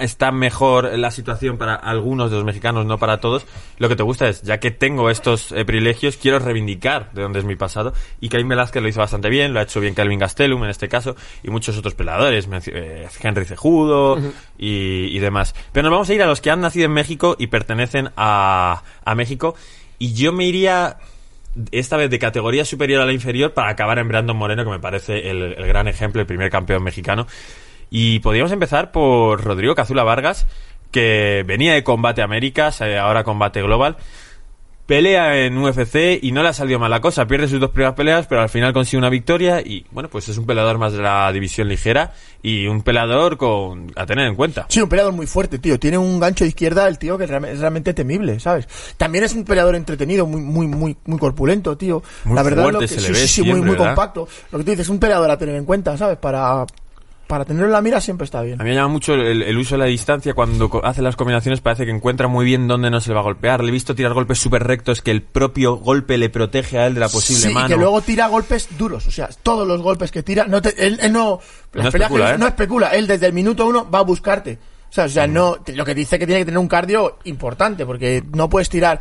está mejor la situación para algunos de los mexicanos, no para todos, lo que te gusta es, ya que tengo estos eh, privilegios, quiero reivindicar de dónde es mi pasado. Y Caín Velázquez lo hizo bastante bien, lo ha hecho bien Calvin Gastelum en este caso, y muchos otros peladores, mencio- eh, Henry Cejudo y, y demás. Pero nos vamos a ir a los que han nacido en México y pertenecen a, a México. Y yo me iría esta vez de categoría superior a la inferior para acabar en Brandon Moreno, que me parece el, el gran ejemplo, el primer campeón mexicano. Y podríamos empezar por Rodrigo Cazula Vargas, que venía de Combate Américas, eh, ahora Combate Global. Pelea en UFC y no le ha salido mal la cosa. Pierde sus dos primeras peleas, pero al final consigue una victoria. Y bueno, pues es un peleador más de la división ligera y un peleador con, a tener en cuenta. Sí, un peleador muy fuerte, tío. Tiene un gancho de izquierda el tío que es realmente temible, ¿sabes? También es un peleador entretenido, muy, muy, muy, muy corpulento, tío. Muy la verdad fuerte lo que, se le sí, ve sí, sí, muy, muy ¿verdad? compacto. Lo que tú dices, es un peleador a tener en cuenta, ¿sabes? Para, para tenerlo en la mira siempre está bien. A mí me llama mucho el, el uso de la distancia. Cuando hace las combinaciones parece que encuentra muy bien dónde no se le va a golpear. Le he visto tirar golpes súper rectos que el propio golpe le protege a él de la posible sí, mano. y que luego tira golpes duros. O sea, todos los golpes que tira, no te- él, él no, No especula, ¿eh? no especula. Él desde el minuto uno va a buscarte. O sea, o sea, no, lo que dice que tiene que tener un cardio importante, porque no puedes tirar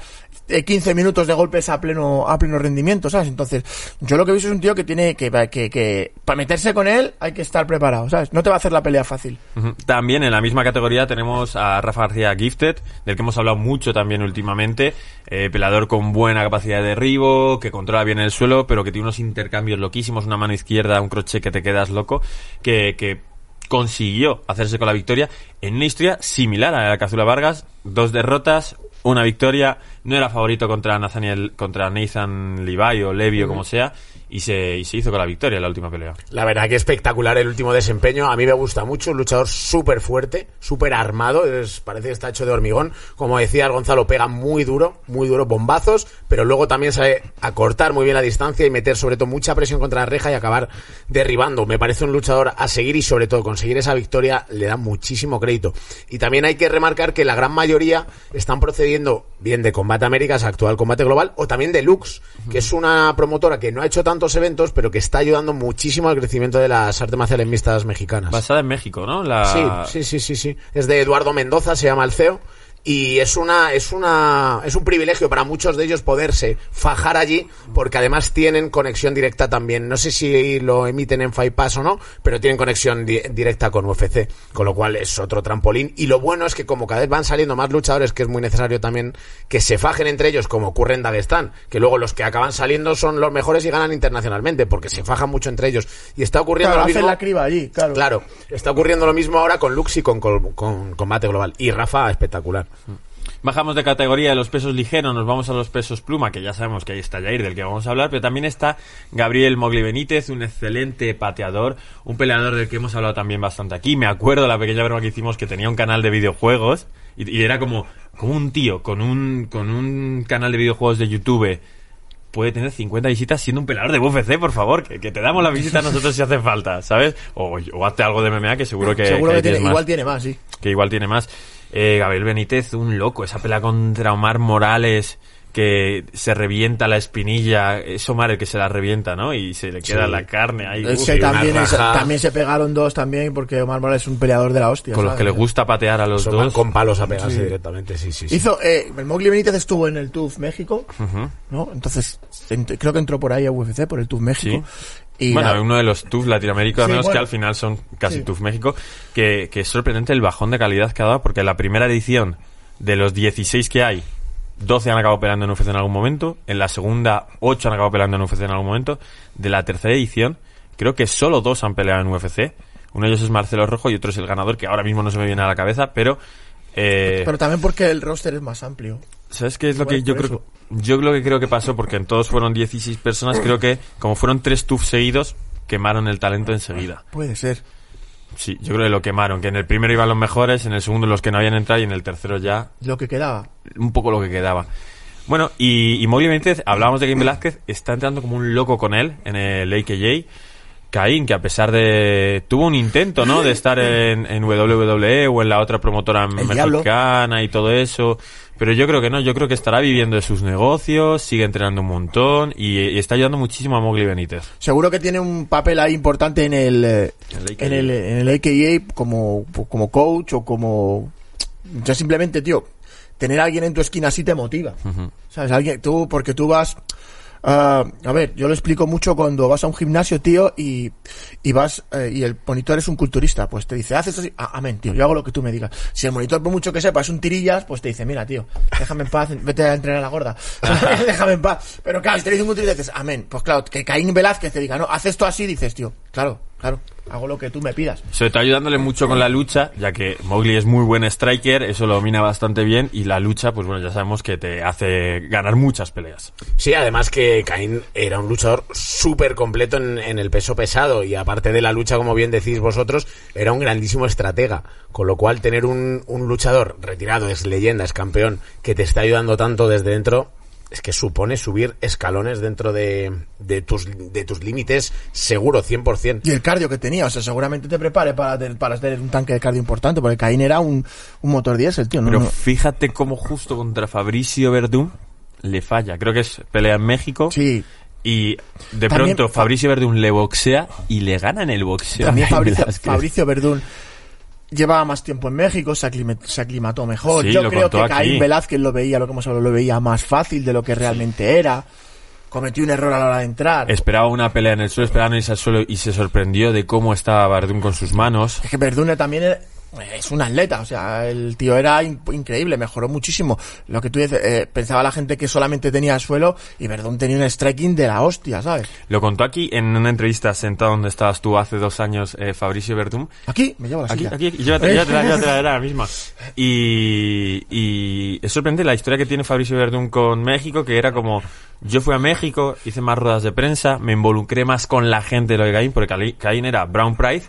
eh, 15 minutos de golpes a pleno, a pleno rendimiento, ¿sabes? Entonces, yo lo que he visto es un tío que tiene que, que, que, para meterse con él hay que estar preparado, ¿sabes? No te va a hacer la pelea fácil. También en la misma categoría tenemos a Rafa García Gifted, del que hemos hablado mucho también últimamente. Eh, pelador con buena capacidad de derribo, que controla bien el suelo, pero que tiene unos intercambios loquísimos, una mano izquierda, un crochet que te quedas loco, que, que consiguió hacerse con la victoria en una historia similar a la de Cazula Vargas, dos derrotas, una victoria, no era favorito contra Nathaniel, contra Nathan Levi o Levi o como sea, y se, hizo con la victoria en la última pelea. La verdad que espectacular el último desempeño. A mí me gusta mucho. Un luchador súper fuerte, súper armado. Es, parece que está hecho de hormigón. Como decía Gonzalo, pega muy duro, muy duro, bombazos. Pero luego también sabe acortar muy bien la distancia y meter sobre todo mucha presión contra la reja y acabar derribando. Me parece un luchador a seguir y sobre todo conseguir esa victoria le da muchísimo crédito. Y también hay que remarcar que la gran mayoría están procediendo bien de Combate Américas, actual Combate Global, o también de Lux, que es una promotora que no ha hecho eventos, pero que está ayudando muchísimo al crecimiento de las artes marciales mixtas mexicanas. Basada en México, ¿no? La... Sí, sí, sí, sí, sí. Es de Eduardo Mendoza, se llama el CEO. Y es una, es una, es un privilegio para muchos de ellos poderse fajar allí, porque además tienen conexión directa también. No sé si lo emiten en Fight Pass o no, pero tienen conexión di- directa con UFC, con lo cual es otro trampolín. Y lo bueno es que como cada vez van saliendo más luchadores, que es muy necesario también que se fajen entre ellos, como ocurre en Dagestán, que luego los que acaban saliendo son los mejores y ganan internacionalmente, porque se fajan mucho entre ellos. Y está ocurriendo Claro, lo mismo. la criba allí, claro. Claro, está ocurriendo lo mismo ahora con Lux y con, con- con Combate Global. Y Rafa, espectacular. Bajamos de categoría de los pesos ligeros, nos vamos a los pesos pluma, que ya sabemos que ahí está Jair, del que vamos a hablar, pero también está Gabriel Mogli Benítez, un excelente pateador, un peleador del que hemos hablado también bastante aquí. Me acuerdo la pequeña broma que hicimos que tenía un canal de videojuegos y, y era como, como un tío con un, con un canal de videojuegos de YouTube puede tener 50 visitas siendo un peleador de UFC, por favor, que, que te damos la visita a nosotros si hace falta, ¿sabes? O, o hazte algo de MMA que seguro que, Seguro que tiene, más igual tiene más, sí. que igual tiene más. Eh, Gabriel Benítez, un loco. Esa pelea contra Omar Morales, que se revienta la espinilla. Es Omar el que se la revienta, ¿no? Y se le queda Sí. la carne ahí. Es uf, que también, es- raja. también se pegaron dos también porque Omar Morales es un peleador de la hostia. con los que le gusta patear a los Son dos. con palos a pegarse directamente, sí, sí, sí. Hizo, eh, el Mowgli Benítez estuvo en el TUF México, Ujú. ¿no? Entonces, ent- creo que entró por ahí a UFC, por el TUF México. Y bueno, la- uno de los TUF latinoamericanos Sí, bueno. que al final son casi Sí. TUF México, que, que es sorprendente el bajón de calidad que ha dado, porque en la primera edición de los 16 que hay, 12 han acabado peleando en UFC en algún momento, en la segunda 8 han acabado peleando en UFC en algún momento, de la tercera edición creo que solo dos han peleado en UFC, uno de ellos es Marcelo Rojo y otro es el ganador, que ahora mismo no se me viene a la cabeza, pero... eh, pero también porque el roster es más amplio. ¿Sabes qué es lo que yo creo? Yo lo que creo que pasó, porque en todos fueron 16 personas, creo que como fueron tres TUF seguidos, quemaron el talento enseguida. Puede ser. Sí, yo creo que lo quemaron, que en el primero iban los mejores, en el segundo los que no habían entrado y en el tercero ya Lo que quedaba. un poco lo que quedaba. Bueno, y, y Mowgli Benítez, hablábamos de Game Velázquez, está entrando como un loco con él en el AKJ, Caín, que a pesar de... Tuvo un intento, ¿no? De estar en, en WWE o en la otra promotora El Diablo. mexicana y todo eso. Pero yo creo que no, yo creo que estará viviendo de sus negocios, sigue entrenando un montón y, y está ayudando muchísimo a Mowgli Benítez. Seguro que tiene un papel ahí importante en el, eh, El en el, en el AKA como, como coach o como... Ya simplemente, tío, tener a alguien en tu esquina así te motiva. ¿Sabes? Alguien, tú, porque tú vas... ah, a ver, yo lo explico mucho cuando vas a un gimnasio, tío, y, y vas, eh, y el monitor es un culturista, pues te dice, haces así, ah, amén, tío, yo hago lo que tú me digas. Si el monitor, por mucho que sepa, es un tirillas, pues te dice, mira, tío, déjame en paz, vete a entrenar a la gorda. déjame en paz. Pero claro, si te dice un culturista, dices, amén. Pues claro, que Caín Velázquez te diga, no, haz esto así, dices, tío, claro, claro, hago lo que tú me pidas. Sobre todo ayudándole mucho con la lucha, ya que Mowgli es muy buen striker, eso lo domina bastante bien y la lucha, pues bueno, ya sabemos que te hace ganar muchas peleas. Sí, además que Caín era un luchador súper completo en, en el peso pesado y aparte de la lucha, como bien decís vosotros, era un grandísimo estratega. Con lo cual, tener un, un luchador retirado, es leyenda, es campeón, que te está ayudando tanto desde dentro, es que supone subir escalones dentro de, de tus, de tus límites, seguro, 100%. Y el cardio que tenía, o sea, seguramente te prepare para, tener- para tener un tanque de cardio importante, porque Caín era un, un motor diésel, tío. No, Pero fíjate cómo justo contra Fabricio Verdún le falla. Creo que es pelea en México. Sí. Y de También pronto Fa- Fabricio Verdún le boxea y le gana en el boxeo. También. Fabricio Verdún llevaba más tiempo en México, se, aclima- se aclimató mejor. Sí, Yo creo que aquí. Caín Velázquez lo veía, lo que hemos hablado, lo veía más fácil de lo que realmente era. Cometió un error a la hora de entrar. Esperaba una pelea en el suelo, esperaba irse al suelo y se sorprendió de cómo estaba Verdún con sus manos. Es que Verdún también era- es un atleta, o sea, el tío era in- increíble, mejoró muchísimo. Lo que tú dices, eh, pensaba la gente que solamente tenía suelo y Verdún tenía un striking de la hostia, ¿sabes? Lo contó aquí en una entrevista sentado donde estabas tú hace dos años, eh, Fabricio Verdún. Aquí, me llevo la Aquí, silla. aquí, aquí, llévatela, llévatela, llévatela, la misma. Y, y es sorprendente la historia que tiene Fabricio Verdún con México, que era como, yo fui a México, hice más ruedas de prensa, me involucré más con la gente de lo de Caín, porque Caín era Brown Pride,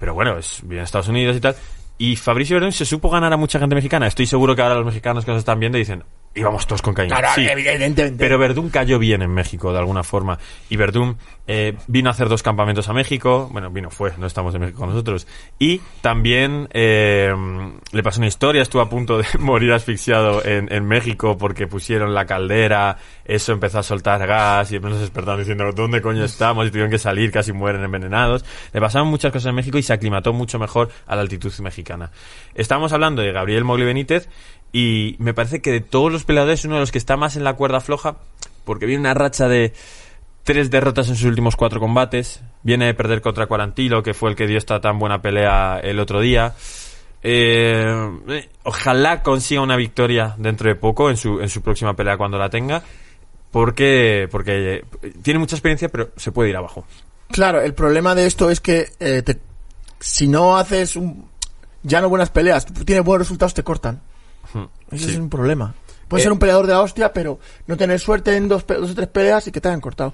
pero bueno, es, vive en Estados Unidos y tal. Y Fabricio Verdún se supo ganar a mucha gente mexicana. Estoy seguro que ahora los mexicanos que nos están viendo dicen, íbamos todos con Caín. Claro, Sí. evidentemente. Pero Verdún cayó bien en México, de alguna forma. Y Verdún eh, vino a hacer dos campamentos a México. Bueno, vino, fue, no estamos en México nosotros. Y también eh, le pasó una historia, estuvo a punto de morir asfixiado en, en México porque pusieron la caldera, eso empezó a soltar gas y después nos despertaron diciendo, ¿dónde coño estamos? Y tuvieron que salir, casi mueren envenenados. Le pasaron muchas cosas en México y se aclimató mucho mejor a la altitud mexicana. Estábamos hablando de Gabriel Mogli Benítez y me parece que de todos los peleadores es uno de los que está más en la cuerda floja porque viene una racha de tres derrotas en sus últimos cuatro combates. Viene de perder contra Cuarantilo, que fue el que dio esta tan buena pelea el otro día. Eh, ojalá consiga una victoria dentro de poco en su, en su próxima pelea cuando la tenga. Porque, porque eh, tiene mucha experiencia, pero se puede ir abajo. Claro, el problema de esto es que eh, te- si no haces un, ya no buenas peleas, tienes buenos resultados, te cortan. Ese Sí. es un problema. Puedes Eh, ser un peleador de la hostia, pero no tener suerte en dos, dos o tres peleas y que te hayan cortado.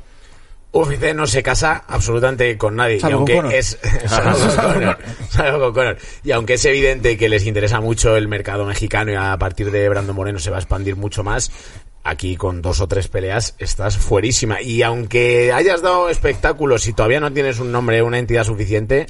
UFC no se casa absolutamente con nadie. Salvo y aunque con es salvo con Conor, salvo con Conor. Y aunque es evidente que les interesa mucho el mercado mexicano y a partir de Brando Moreno se va a expandir mucho más, aquí con dos o tres peleas estás fuerísima. Y aunque hayas dado espectáculos y todavía no tienes un nombre, una entidad suficiente,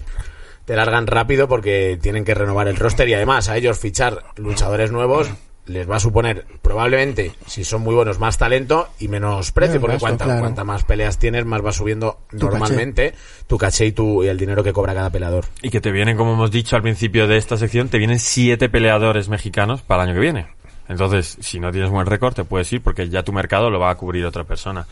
te largan rápido porque tienen que renovar el roster y además a ellos fichar luchadores nuevos les va a suponer probablemente, si son muy buenos, más talento y menos precio, porque cuanta, claro. cuanta más peleas tienes, más va subiendo Tu normalmente tu caché y, tu, y el dinero que cobra cada peleador. Y que te vienen, como hemos dicho al principio de esta sección, te vienen siete peleadores mexicanos para el año que viene. Entonces, si no tienes buen récord, te puedes ir porque ya tu mercado lo va a cubrir otra persona.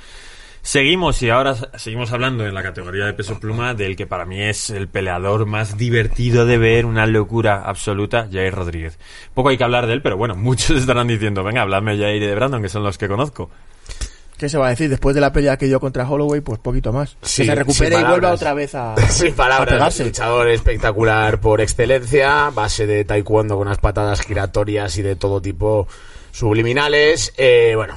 Seguimos y ahora seguimos hablando en la categoría de peso pluma del que para mí es el peleador más divertido de ver, una locura absoluta, Jair Rodríguez. Poco hay que hablar de él, pero bueno, muchos estarán diciendo, venga, habladme Jair y de Brandon, que son los que conozco. ¿Qué se va a decir? Después de la pelea que dio contra Holloway, pues poquito más. Sí, que se recupere y vuelva otra vez a, Sin a palabras, pegarse. luchador espectacular por excelencia, base de taekwondo con unas patadas giratorias y de todo tipo subliminales. Eh, bueno,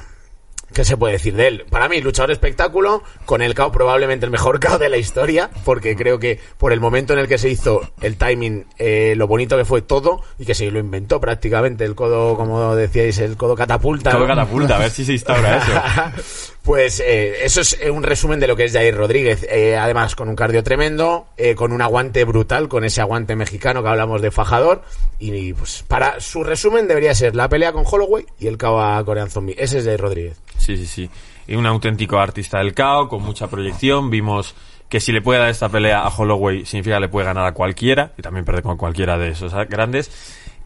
¿Qué se puede decir de él? Para mí, luchador espectáculo, con el KO probablemente el mejor KO de la historia, porque creo que por el momento en el que se hizo el timing, eh, lo bonito que fue todo, y que se lo inventó prácticamente el codo, como decíais, el codo catapulta. Codo ¿no? catapulta, a ver si se instaura eso. Pues eh, eso es eh, un resumen de lo que es Jair Rodríguez. Eh, además, con un cardio tremendo, eh, con un aguante brutal, con ese aguante mexicano que hablamos de fajador. Y pues para su resumen debería ser la pelea con Holloway y el KO a Korean Zombie. Ese es Jair Rodríguez. Sí, sí, sí. Y un auténtico artista del KO, con mucha proyección. Vimos que si le puede dar esta pelea a Holloway, significa que le puede ganar a cualquiera, y también perder con cualquiera de esos grandes.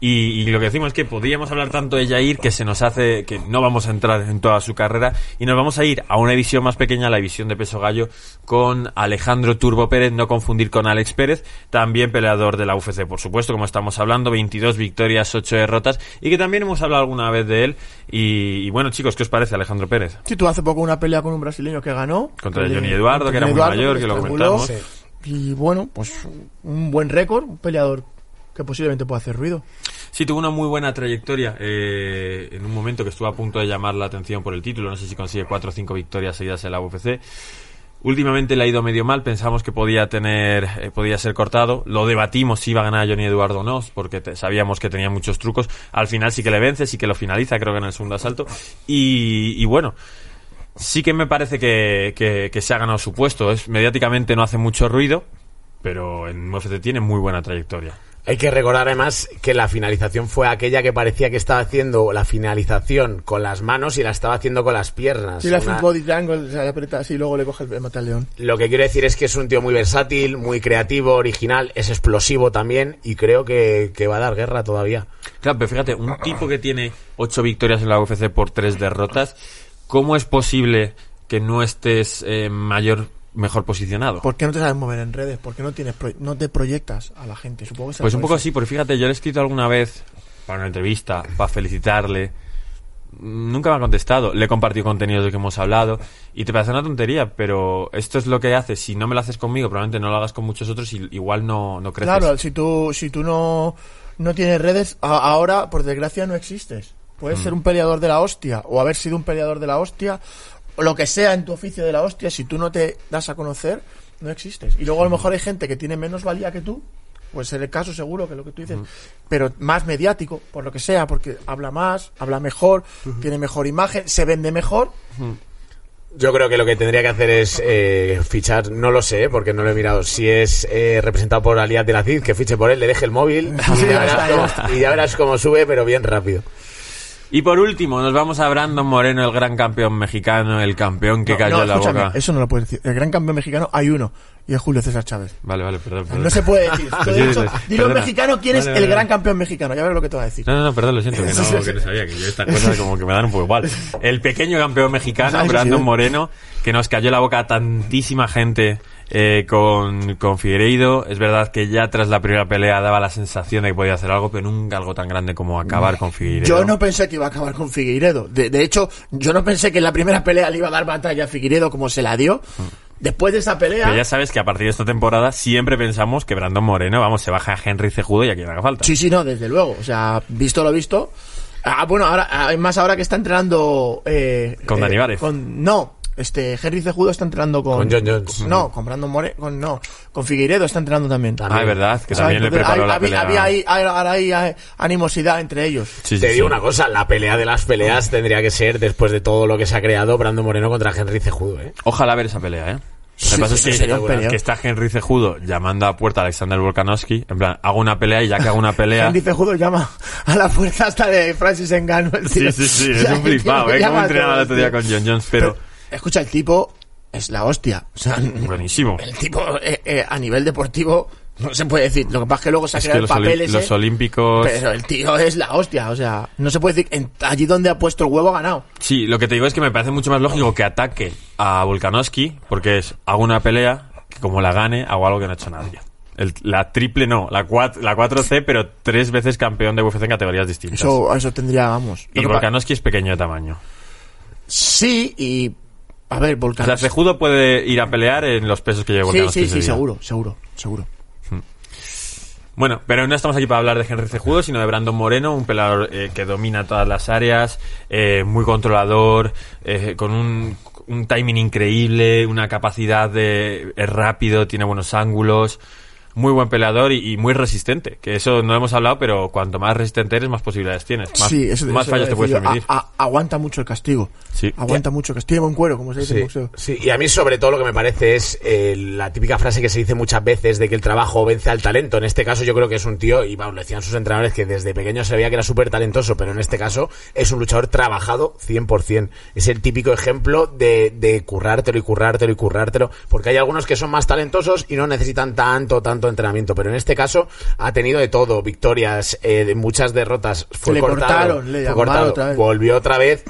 Y, y lo que decimos es que podríamos hablar tanto de Jair que se nos hace que no vamos a entrar en toda su carrera y nos vamos a ir a una división más pequeña, la división de peso gallo, con Alejandro Turbo Pérez, no confundir con Alex Pérez, también peleador de la UFC, por supuesto, como estamos hablando, 22 victorias, 8 derrotas, y que también hemos hablado alguna vez de él. Y, y bueno, chicos, ¿qué os parece Alejandro Pérez? Sí, tú hace poco una pelea con un brasileño que ganó. Contra Johnny Eduardo, que era muy Eduardo, mayor, que lo comentamos. Y bueno, pues un buen récord, un peleador que posiblemente pueda hacer ruido. Sí, tuvo una muy buena trayectoria eh, en un momento que estuvo a punto de llamar la atención por el título. No sé si consigue cuatro o cinco victorias seguidas en la UFC. Últimamente le ha ido medio mal, pensamos que podía tener, eh, podía ser cortado. Lo debatimos si iba a ganar Johnny Eduardo o no, porque sabíamos que tenía muchos trucos. Al final sí que le vence, sí que lo finaliza, creo que en el segundo asalto. Y, bueno, sí que me parece que, que, que se ha ganado su puesto. Es, mediáticamente no hace mucho ruido, pero en UFC tiene muy buena trayectoria. Hay que recordar además que la finalización fue aquella que parecía que estaba haciendo la finalización con las manos y la estaba haciendo con las piernas. Si le hace Una- un body triangle, se le aprieta así y luego le coge el mata al león. Lo que quiero decir es que es un tío muy versátil, muy creativo, original, es explosivo también y creo que, que va a dar guerra todavía. Claro, pero fíjate, un tipo que tiene ocho victorias en la UFC por tres derrotas, ¿cómo es posible que no estés eh, mayor, mejor posicionado? ¿Por qué no te sabes mover en redes? ¿Por qué no, tienes pro- no te proyectas a la gente? Supongo que Pues un poco así, porque fíjate, yo le he escrito alguna vez para una entrevista, para felicitarle. Nunca me ha contestado. Le he compartido contenidos de que hemos hablado. Y te parece una tontería, pero esto es lo que hace. Si no me lo haces conmigo, probablemente no lo hagas con muchos otros y igual no, no creces. Claro, si tú, si tú no, no tienes redes, a- ahora, por desgracia, no existes. Puedes Mm. ser un peleador de la hostia o haber sido un peleador de la hostia lo que sea en tu oficio de la hostia, si tú no te das a conocer, no existes. Y luego a lo mejor hay gente que tiene menos valía que tú, pues en el caso seguro que lo que tú dices, pero más mediático, por lo que sea, porque habla más, habla mejor, tiene mejor imagen, se vende mejor. Yo creo que lo que tendría que hacer es eh, fichar, no lo sé, porque no lo he mirado, si es eh, representado por Aliad de la Cid, que fiche por él, le deje el móvil Sí, y, ya verás cómo, y ya verás cómo sube, pero bien rápido. Y por último, nos vamos a Brandon Moreno, el gran campeón mexicano, el campeón que No, cayó no, la boca. eso no lo puedes decir. El gran campeón mexicano hay uno, y es Julio César Chávez. Vale, vale, perdón, perdón. No se puede decir. Dilo Perdona. mexicano quién es Vale, el gran campeón mexicano. Ya verás lo que te va a decir. No, no, no, perdón, lo siento, que no, que no sabía, que yo estas cosas como que me dan un poco igual. El pequeño campeón mexicano, Brandon. Moreno, que nos cayó la boca a tantísima gente eh, con, con Figueiredo. Es verdad que ya tras la primera pelea daba la sensación de que podía hacer algo, pero nunca algo tan grande como acabar con Figueiredo. Yo no pensé que iba a acabar con Figueiredo. De, de hecho, yo no pensé que en la primera pelea le iba a dar batalla a Figueiredo como se la dio. Después de esa pelea. Pero ya sabes que a partir de esta temporada siempre pensamos que Brandon Moreno, vamos, se baja a Henry Cejudo y a quien haga falta. Sí, sí, no, desde luego. O sea, visto lo visto. Ah, bueno, ahora, además ahora que está entrenando. Eh, Con eh, Dani Várez. Con, no, este, Henry Cejudo está entrenando con. Con John Jones. No, con Brandon More, con, no, con Figueiredo está entrenando también. Ah, es verdad, que O también le preparó hay- la había, pelea. había ahí, ahora hay animosidad entre ellos. Sí, sí, Te sí. digo una cosa, la pelea de las peleas tendría que ser, después de todo lo que se ha creado, Brando Moreno contra Henry Cejudo, ¿eh? Ojalá ver esa pelea, ¿eh? Sí, Lo que pasa es sí, que, está Henry Cejudo llamando a puerta a Alexander Volkanovski, en plan, hago una pelea y ya que hago una pelea... Henry Cejudo llama a la fuerza hasta de Francis Engano. el sí, tío. sí, sí, O es sea, un flipado, ¿eh? Como entrenaba el otro día con John Jones, pero... Escucha, el tipo es la hostia. O sea, Buenísimo. el tipo eh, eh, a nivel deportivo no se puede decir. Lo que pasa es que luego se ha creado el papel ese, los olímpicos... Pero el tío es la hostia. O sea, no se puede decir. en- allí donde ha puesto el huevo ha ganado. Sí, lo que te digo es que me parece mucho más lógico que ataque a Volkanovski, porque es, hago una pelea, que como la gane, hago algo que no ha hecho nadie. El- la triple no, la, cuat- la 4C, pero tres veces campeón de UFC en categorías distintas. Eso, eso tendría, vamos. y Lo que pa- Volkanovski es pequeño de tamaño. Sí, y. A ver, O Volcán. sea, Cejudo puede ir a pelear en los pesos que lleve sí, sí, sí, seguro, seguro, seguro. Bueno, pero no estamos aquí para hablar de Henry Cejudo, sino de Brandon Moreno, un peleador eh, que domina todas las áreas, eh, muy controlador, eh, con un, un timing increíble, una capacidad de... es rápido, tiene buenos ángulos muy buen peleador y, y, muy resistente. Que eso no hemos hablado, pero cuanto más resistente eres, más posibilidades tienes. Más, sí, eso, más eso fallos te puedes permitir. a- a- aguanta mucho el castigo. Sí. Aguanta mucho el castigo. Tiene buen cuero, como se dice en Sí, boxeo. sí, y a mí sobre todo lo que me parece es eh, la típica frase que se dice muchas veces de que el trabajo vence al talento. En este caso yo creo que es un tío, y vamos, lo decían sus entrenadores, que desde pequeño se veía que era súper talentoso, pero en este caso es un luchador trabajado 100%. Es el típico ejemplo de, de currártelo y currártelo y currártelo, porque hay algunos que son más talentosos y no necesitan tanto, tanto entrenamiento, pero en este caso ha tenido de todo, victorias, eh, muchas derrotas, fue le cortado, cortaron, le fue llamaron cortado, otra vez. volvió otra vez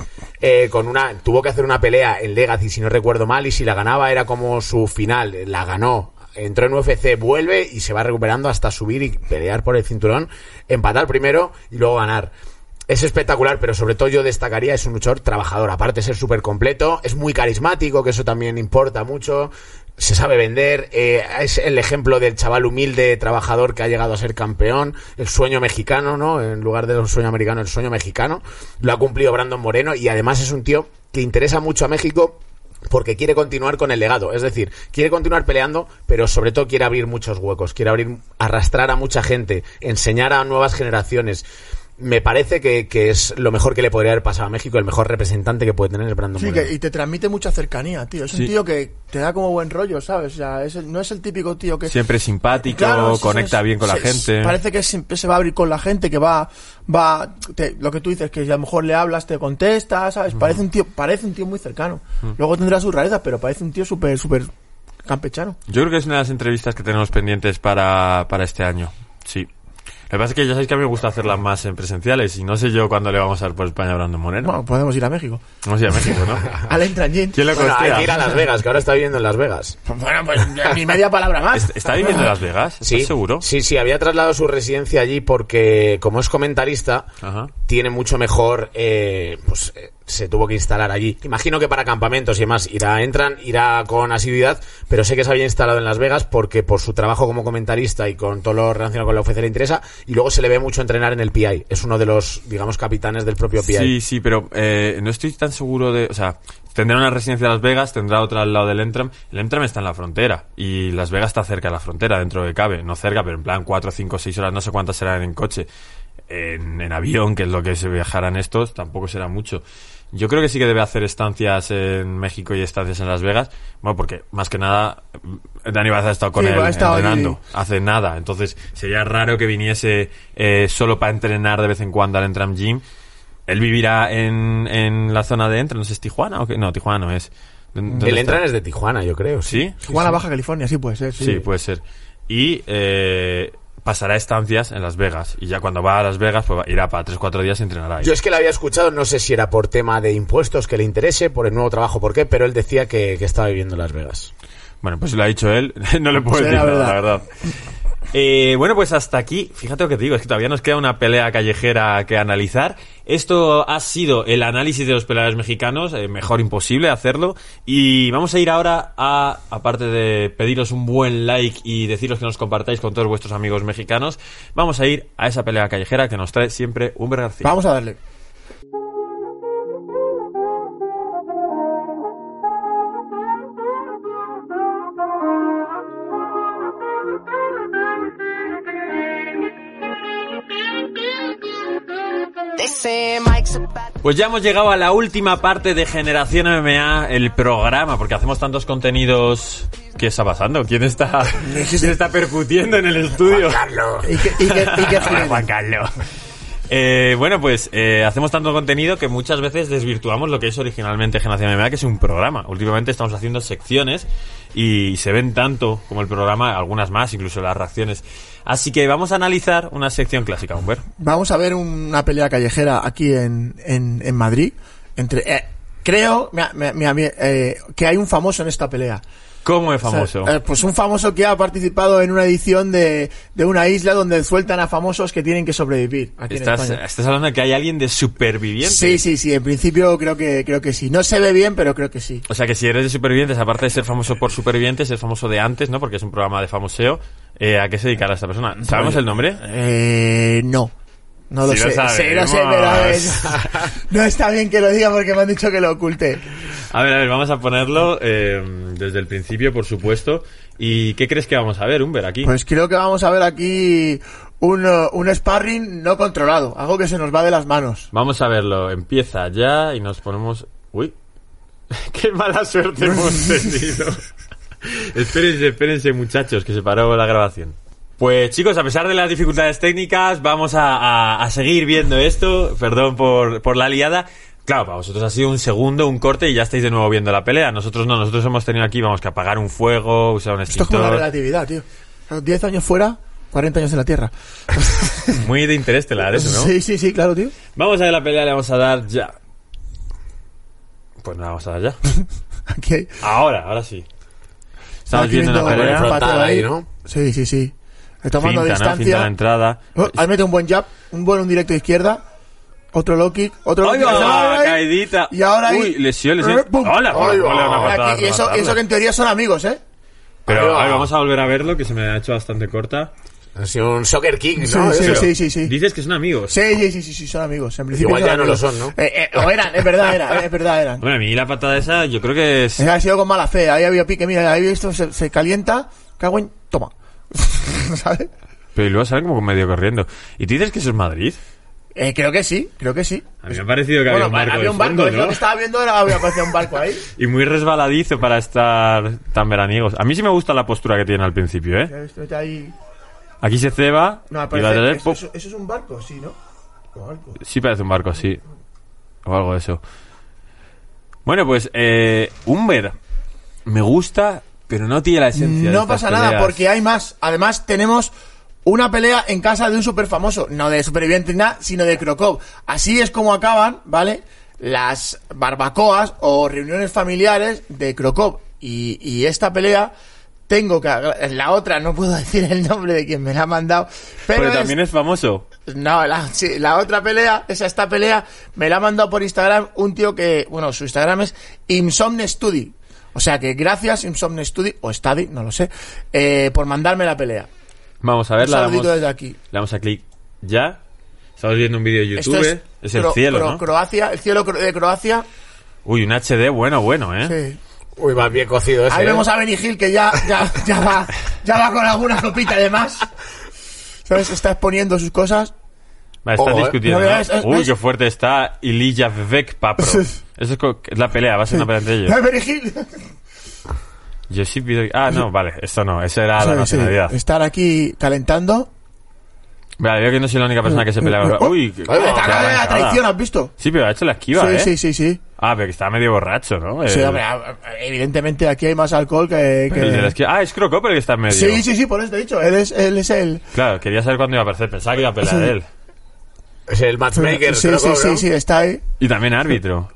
eh, con una tuvo que hacer una pelea en Legacy si no recuerdo mal y si la ganaba era como su final la ganó. Entró en UFC vuelve y se va recuperando hasta subir y pelear por el cinturón empatar primero y luego ganar. Es espectacular, pero sobre todo yo destacaría es un luchador trabajador, aparte de ser súper completo, es muy carismático, que eso también importa mucho, se sabe vender, eh, es el ejemplo del chaval humilde, trabajador que ha llegado a ser campeón, el sueño mexicano, ¿no? En lugar del sueño americano, el sueño mexicano, lo ha cumplido Brandon Moreno y además es un tío que interesa mucho a México porque quiere continuar con el legado, es decir, quiere continuar peleando, pero sobre todo quiere abrir muchos huecos, quiere abrir, arrastrar a mucha gente, enseñar a nuevas generaciones. Me parece que, que es lo mejor que le podría haber pasado a México, el mejor representante que puede tener el Brandon Sí, Moreno. que, y te transmite mucha cercanía, tío. Es Sí. un tío que te da como buen rollo, ¿sabes? O sea, es el- no es el típico tío que... Siempre simpático, Claro, sí, conecta es- bien con la gente. Parece que siempre se va a abrir con la gente, que va, va, te- lo que tú dices, que a lo mejor le hablas, te contesta, ¿sabes? Parece un tío, parece un tío muy cercano. Luego tendrá sus rarezas, pero parece un tío súper, súper campechano. Yo creo que es una de las entrevistas que tenemos pendientes para, para este año. Sí. Lo que pasa es que ya sabéis que a mí me gusta hacerlas más en presenciales y no sé yo cuándo le vamos a dar por España a Brandon Moreno. Bueno, podemos ir a México. Vamos a ir a México, ¿no? Al Entranjin. ¿Quién le Bueno, hay que ir a Las Vegas, que ahora está viviendo en Las Vegas. Bueno, pues ni media palabra más. ¿Est- ¿Está viviendo en Las Vegas? ¿Estás Sí, seguro? Sí, sí, había trasladado su residencia allí porque, como es comentarista, Ajá. tiene mucho mejor, eh, pues eh, se tuvo que instalar allí. Imagino que para campamentos y demás irá, entran, irá con asiduidad, pero sé que se había instalado en Las Vegas porque por su trabajo como comentarista y con todo lo relacionado con la UFC le interesa, y luego se le ve mucho entrenar en el PI. Es uno de los, digamos, capitanes del propio PI. Sí, sí, pero eh, no estoy tan seguro de... O sea, tendrá una residencia en Las Vegas, tendrá otra al lado del Entram. El Entram está en la frontera y Las Vegas está cerca de la frontera, dentro de cabe. No cerca, pero en plan 4, 5, 6 horas, no sé cuántas serán en coche. En, en avión, que es lo que se viajarán estos, tampoco será mucho. Yo creo que sí que debe hacer estancias en México y estancias en Las Vegas. Bueno, porque más que nada, Dani Baza ha estado con Sí, él estado entrenando allí. hace nada. Entonces sería raro que viniese eh, solo para entrenar de vez en cuando al Entram Gym. Él vivirá en, en la zona de Entram, no sé, ¿es Tijuana o qué? No, Tijuana no es. ¿Dónde El está? entran es de Tijuana, yo creo. ¿Sí? Tijuana, Baja California, sí puede ser. Sí, Sí, puede ser. Y eh, pasará estancias en Las Vegas. Y ya cuando va a Las Vegas, pues irá para 3-4 días y entrenará ahí. Yo es que lo había escuchado, no sé si era por tema de impuestos que le interese, por el nuevo trabajo, por qué, pero él decía que, que estaba viviendo en Las Vegas. Bueno, pues si lo ha dicho él, no le puedo Será decir nada, verdad. la verdad. Eh, bueno, pues hasta aquí, fíjate lo que te digo, es que todavía nos queda una pelea callejera que analizar. Esto ha sido el análisis de los peleadores mexicanos, eh, mejor imposible hacerlo. Y vamos a ir ahora a, aparte de pediros un buen like y deciros que nos compartáis con todos vuestros amigos mexicanos, vamos a ir a esa pelea callejera que nos trae siempre Humber García. Vamos a darle. Pues ya hemos llegado a la última parte de Generación MMA, el programa, porque hacemos tantos contenidos. ¿Qué está pasando? ¿Quién está, quién está percutiendo en el estudio? Y que, y que, y que Juan Carlos. Eh, bueno, pues eh, hacemos tanto contenido que muchas veces desvirtuamos lo que es originalmente Generación MMA, que es un programa. Últimamente estamos haciendo secciones y se ven tanto como el programa, algunas más, incluso las reacciones. Así que vamos a analizar una sección clásica, Humber. Vamos a ver una pelea callejera aquí en, en, Madrid. Entre, eh, creo eh, que hay un famoso en esta pelea. ¿Cómo es O sea, famoso? eh, pues un famoso que ha participado en una edición de, de una isla donde sueltan a famosos que tienen que sobrevivir. Aquí Estás, estás hablando de que hay alguien de superviviente. Sí, sí, sí. En principio creo que creo que sí. No se ve bien, pero creo que sí. O sea que si eres de supervivientes, aparte de ser famoso por supervivientes, ser famoso de antes, ¿no? Porque es un programa de famoseo, eh, a qué se dedicará esta persona. ¿Sabemos el nombre? Eh, no. No lo sé. sí, lo sé, pero no está bien que lo diga porque me han dicho que lo oculte. A ver, a ver, vamos a ponerlo eh, desde el principio, por supuesto. ¿Y qué crees que vamos a ver, Humber, aquí? Pues creo que vamos a ver aquí un, uh, un sparring no controlado, algo que se nos va de las manos. Vamos a verlo. Empieza ya y nos ponemos... Uy, qué mala suerte hemos tenido. espérense, espérense, muchachos, que se paró la grabación. Pues chicos, a pesar de las dificultades técnicas, vamos a, a- a seguir viendo esto. Perdón por, por la liada. Claro, para vosotros ha sido un segundo, un corte y ya estáis de nuevo viendo la pelea. Nosotros no, nosotros hemos tenido aquí, vamos, que apagar un fuego, usar un Esto es como la extintor. relatividad, tío. Claro, 10 años fuera, 40 años en la Tierra. Muy de interestelar eso, ¿no? Sí, sí, sí, claro, tío. Vamos a ver la pelea, le vamos a dar ya. Pues no la vamos a dar ya. Aquí hay... Ahora, ahora sí. Estamos aquí viendo la viendo pelea. ahí, ¿no? Sí, sí, sí. Tomando Finta, ¿no? Finta la distancia. entrada. Oh, ahí mete un buen jab, un buen un directo de izquierda. Otro low kick, otro low ¡Ay, kick. va! Caidita. Y ahora ahí. Uy, lesión, lesión. Pum. ¡Hola! Ay, Hola, Aquí, y, eso, y eso que en teoría son amigos, ¿eh? Pero a ver, vamos a volver a verlo, que se me ha hecho bastante corta. Ha sido un soccer kick, Sí, ¿no? sí, Eso. sí, sí, sí. Dices que son amigos. Sí, sí, sí, sí, sí, son amigos. En principio Igual ya no lo son, ¿no? Eh, eh, o eran, es verdad, eran, es verdad, eran. Bueno, a mí la patada esa, yo creo que es... Ha sido con mala fe, ahí había pique, mira, ahí esto se, se calienta, cago en, toma. ¿Sabes? Pero luego salen como medio corriendo. ¿Y tú dices que eso es Madrid? Eh, creo que sí, creo que sí. A mí me ha parecido que Bueno, había un barco había un barco, fondo, es lo ¿no? que estaba viendo, era, había aparecido un barco ahí. Y muy resbaladizo para estar tan veraniegos. A mí sí me gusta la postura que tiene al principio, ¿eh? Ahí. Aquí se ceba No, y va a tener... eso, ¡pum! eso- eso es un barco, sí, ¿no? Barco. Sí parece un barco, sí. O algo de eso. Bueno, pues, eh, Humber me gusta, pero no tiene la esencia No pasa nada, peleas. porque hay más. Además, tenemos una pelea en casa de un super famoso, no de superviviente nada, sino de Krokov. Así es como acaban, ¿vale? Las barbacoas o reuniones familiares de Krokov. Y, y esta pelea, tengo que. La otra, no puedo decir el nombre de quien me la ha mandado, pero. Pero es- también es famoso. no, la, sí, la otra pelea, esa esta pelea, me la ha mandado por Instagram un tío que, bueno, su Instagram es Insomne Study. O sea que gracias Insomne Study, o Study, no lo sé, eh, por mandarme la pelea. Vamos a Un ver, saludito damos, desde aquí. le damos a clic ya. Estamos viendo un vídeo de Esto YouTube. es, Es, el Cro- cielo, Cro- ¿no? Croacia, el cielo de Croacia. Uy, un HD bueno, bueno, ¿eh? Sí. Uy, más bien cocido ese. Ahí ¿eh? vemos a Benny Hill que ya, ya, ya va, ya va con alguna copita de más. ¿Sabes? Está exponiendo sus cosas. Vale, están Ojo, ¿eh? discutiendo, No, ¿no? es- es- Uy, es- qué fuerte está Ilija Vivek Papro. Eso es, la pelea, va a ser una pelea entre ellos. ¡Eh, Benny Hill! Josip Vidal- Ah, no, vale, esto no, esa era la Sí, sí. nacionalidad. Estar aquí calentando. Vale, veo que no soy la única persona que se pelea ahora. Oh, Uy, qué- va, qué la traición, ¿has visto? Sí, pero ha hecho la esquiva, sí, ¿eh? sí, sí, sí. Ah, pero que estaba medio borracho, ¿no? Sí, hombre, a- a- evidentemente aquí hay más alcohol que... que- el de la esquiva. Ah, es Crocop el que está en medio. Sí, sí, sí, por eso te he dicho. Él es, él es el... Claro, quería saber cuándo iba a aparecer. Pensaba que iba a pelear Sí. él. Es el matchmaker, sí, sí, sí, sí, está ahí. Y también árbitro.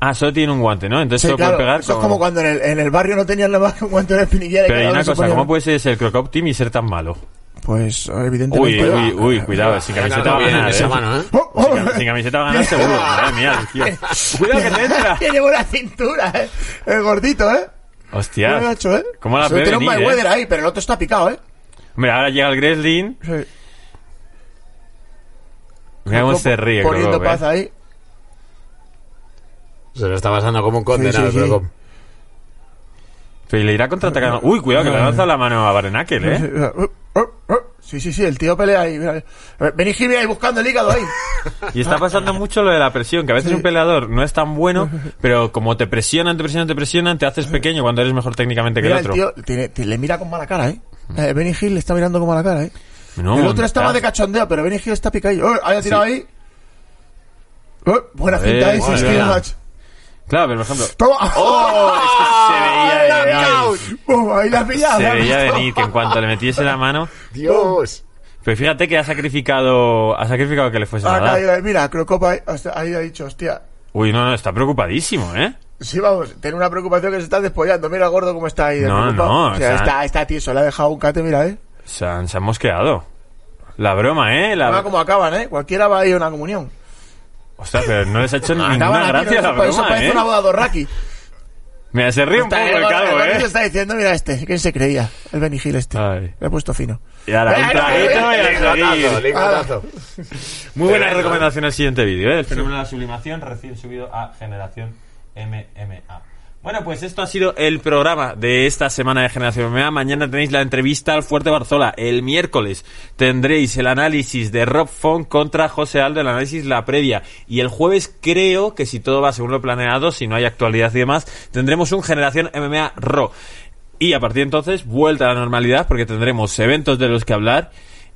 Ah, solo tiene un guante, ¿no? Entonces Sí, solo claro, puede pegar eso es con- como cuando en el, en el barrio no tenían nada más que un guante de espinillera y Pero hay una cosa, ponía- ¿cómo puede ser el Crocop Team y ser tan malo? Pues, Uy, evidentemente... uy, uy, cuidado, sin camiseta va a ganar, esa ¿eh? mano, ¿eh? Oh, oh. Sin, cam- sin camiseta va a ganar seguro. Madre mía, tío. Cuidado que te entra. Tiene buena cintura, eh. El gordito, eh. Hostia. eh. ¿Cómo la Solo ve Tiene un Mayweather eh? ahí, pero el otro está picado, eh. Hombre, ahora llega el Greslin. Sí. Mira cómo se ríe, Poniendo Crocop, ¿eh? paz ahí. Se lo está pasando como un condenado, Sí, sí, sí. pero le irá contraatacando. Uy, cuidado que le ha lanzado la mano a Barenakel, ¿eh? Uh, uh, uh. Sí, sí, sí, el tío pelea ahí. Mira. Hill ahí buscando el hígado ahí. Y está pasando mucho lo de la presión, que a veces un peleador no es tan bueno, pero como te presionan, te presionan, te presionan, te haces pequeño cuando eres mejor técnicamente que Mira, el el otro. tío tiene- te- le mira con mala cara, eh. Eh, Benny Hill le está mirando con mala cara, eh. No, el otro más de cachondeo, pero Benny Hill está picadillo. Oh, ahí ha tirado ahí. Oh, buena cinta ahí, match. Claro, pero por ejemplo, Toma. ¡Oh! Es que se veía venir. Knockout. Uh, ahí la has pillado. Se veía venir que en cuanto le metiese la mano. Dios. Pero fíjate que ha sacrificado, ha sacrificado que le fuese a Ah, dar. mira, Crocopa ahí, ahí ha dicho, hostia. Uy, no, no, está preocupadísimo, ¿eh? Sí, vamos, tiene una preocupación que se está despollando. Mira gordo cómo está ahí. de No, preocupado. no, O sea, o sea- está, está tieso, le ha dejado un cate, mira, eh. Se han, se han mosqueado. La broma, ¿eh? La... Mira cómo acaban, eh. Cualquiera va a ir a una comunión. Ostras, pero no les ha hecho ninguna Acaban gracia no, la eso broma, parece ¿eh? una boda de Orraki. Mira, se ríe un poco Está el calvo, gordo, ¿eh? se está diciendo, mira este, ¿quién se creía? El Benny Hill este. Ay. Le he puesto fino. Y ahora, un traguito y a Lingotazo, seguir. lingotazo. Muy buena Tremendo. recomendación el siguiente vídeo, ¿eh? El fenómeno de la sublimación recién subido a Generación MMA. Bueno, pues esto ha sido el programa de esta semana de Generación MMA. Mañana tenéis la entrevista al Fuerte Barzola. El miércoles tendréis el análisis de Rob Font contra José Aldo, el análisis la previa. Y el jueves creo que si todo va según lo planeado, si no hay actualidad y demás, tendremos un Generación MMA Raw. Y a partir de entonces, vuelta a la normalidad porque tendremos eventos de los que hablar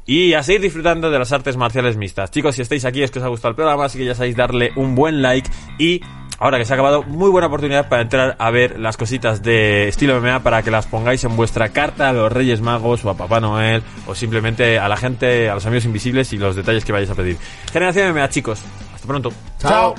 y a seguir disfrutando de las artes marciales mixtas. Chicos, si estáis aquí es que os ha gustado el programa, así que ya sabéis darle un buen like y ahora que se ha acabado, muy buena oportunidad para entrar a ver las cositas de estilo MMA para que las pongáis en vuestra carta a los Reyes Magos o a Papá Noel o simplemente a la gente, a los amigos invisibles y los detalles que vayáis a pedir. Generación MMA, chicos. Hasta pronto. Chao.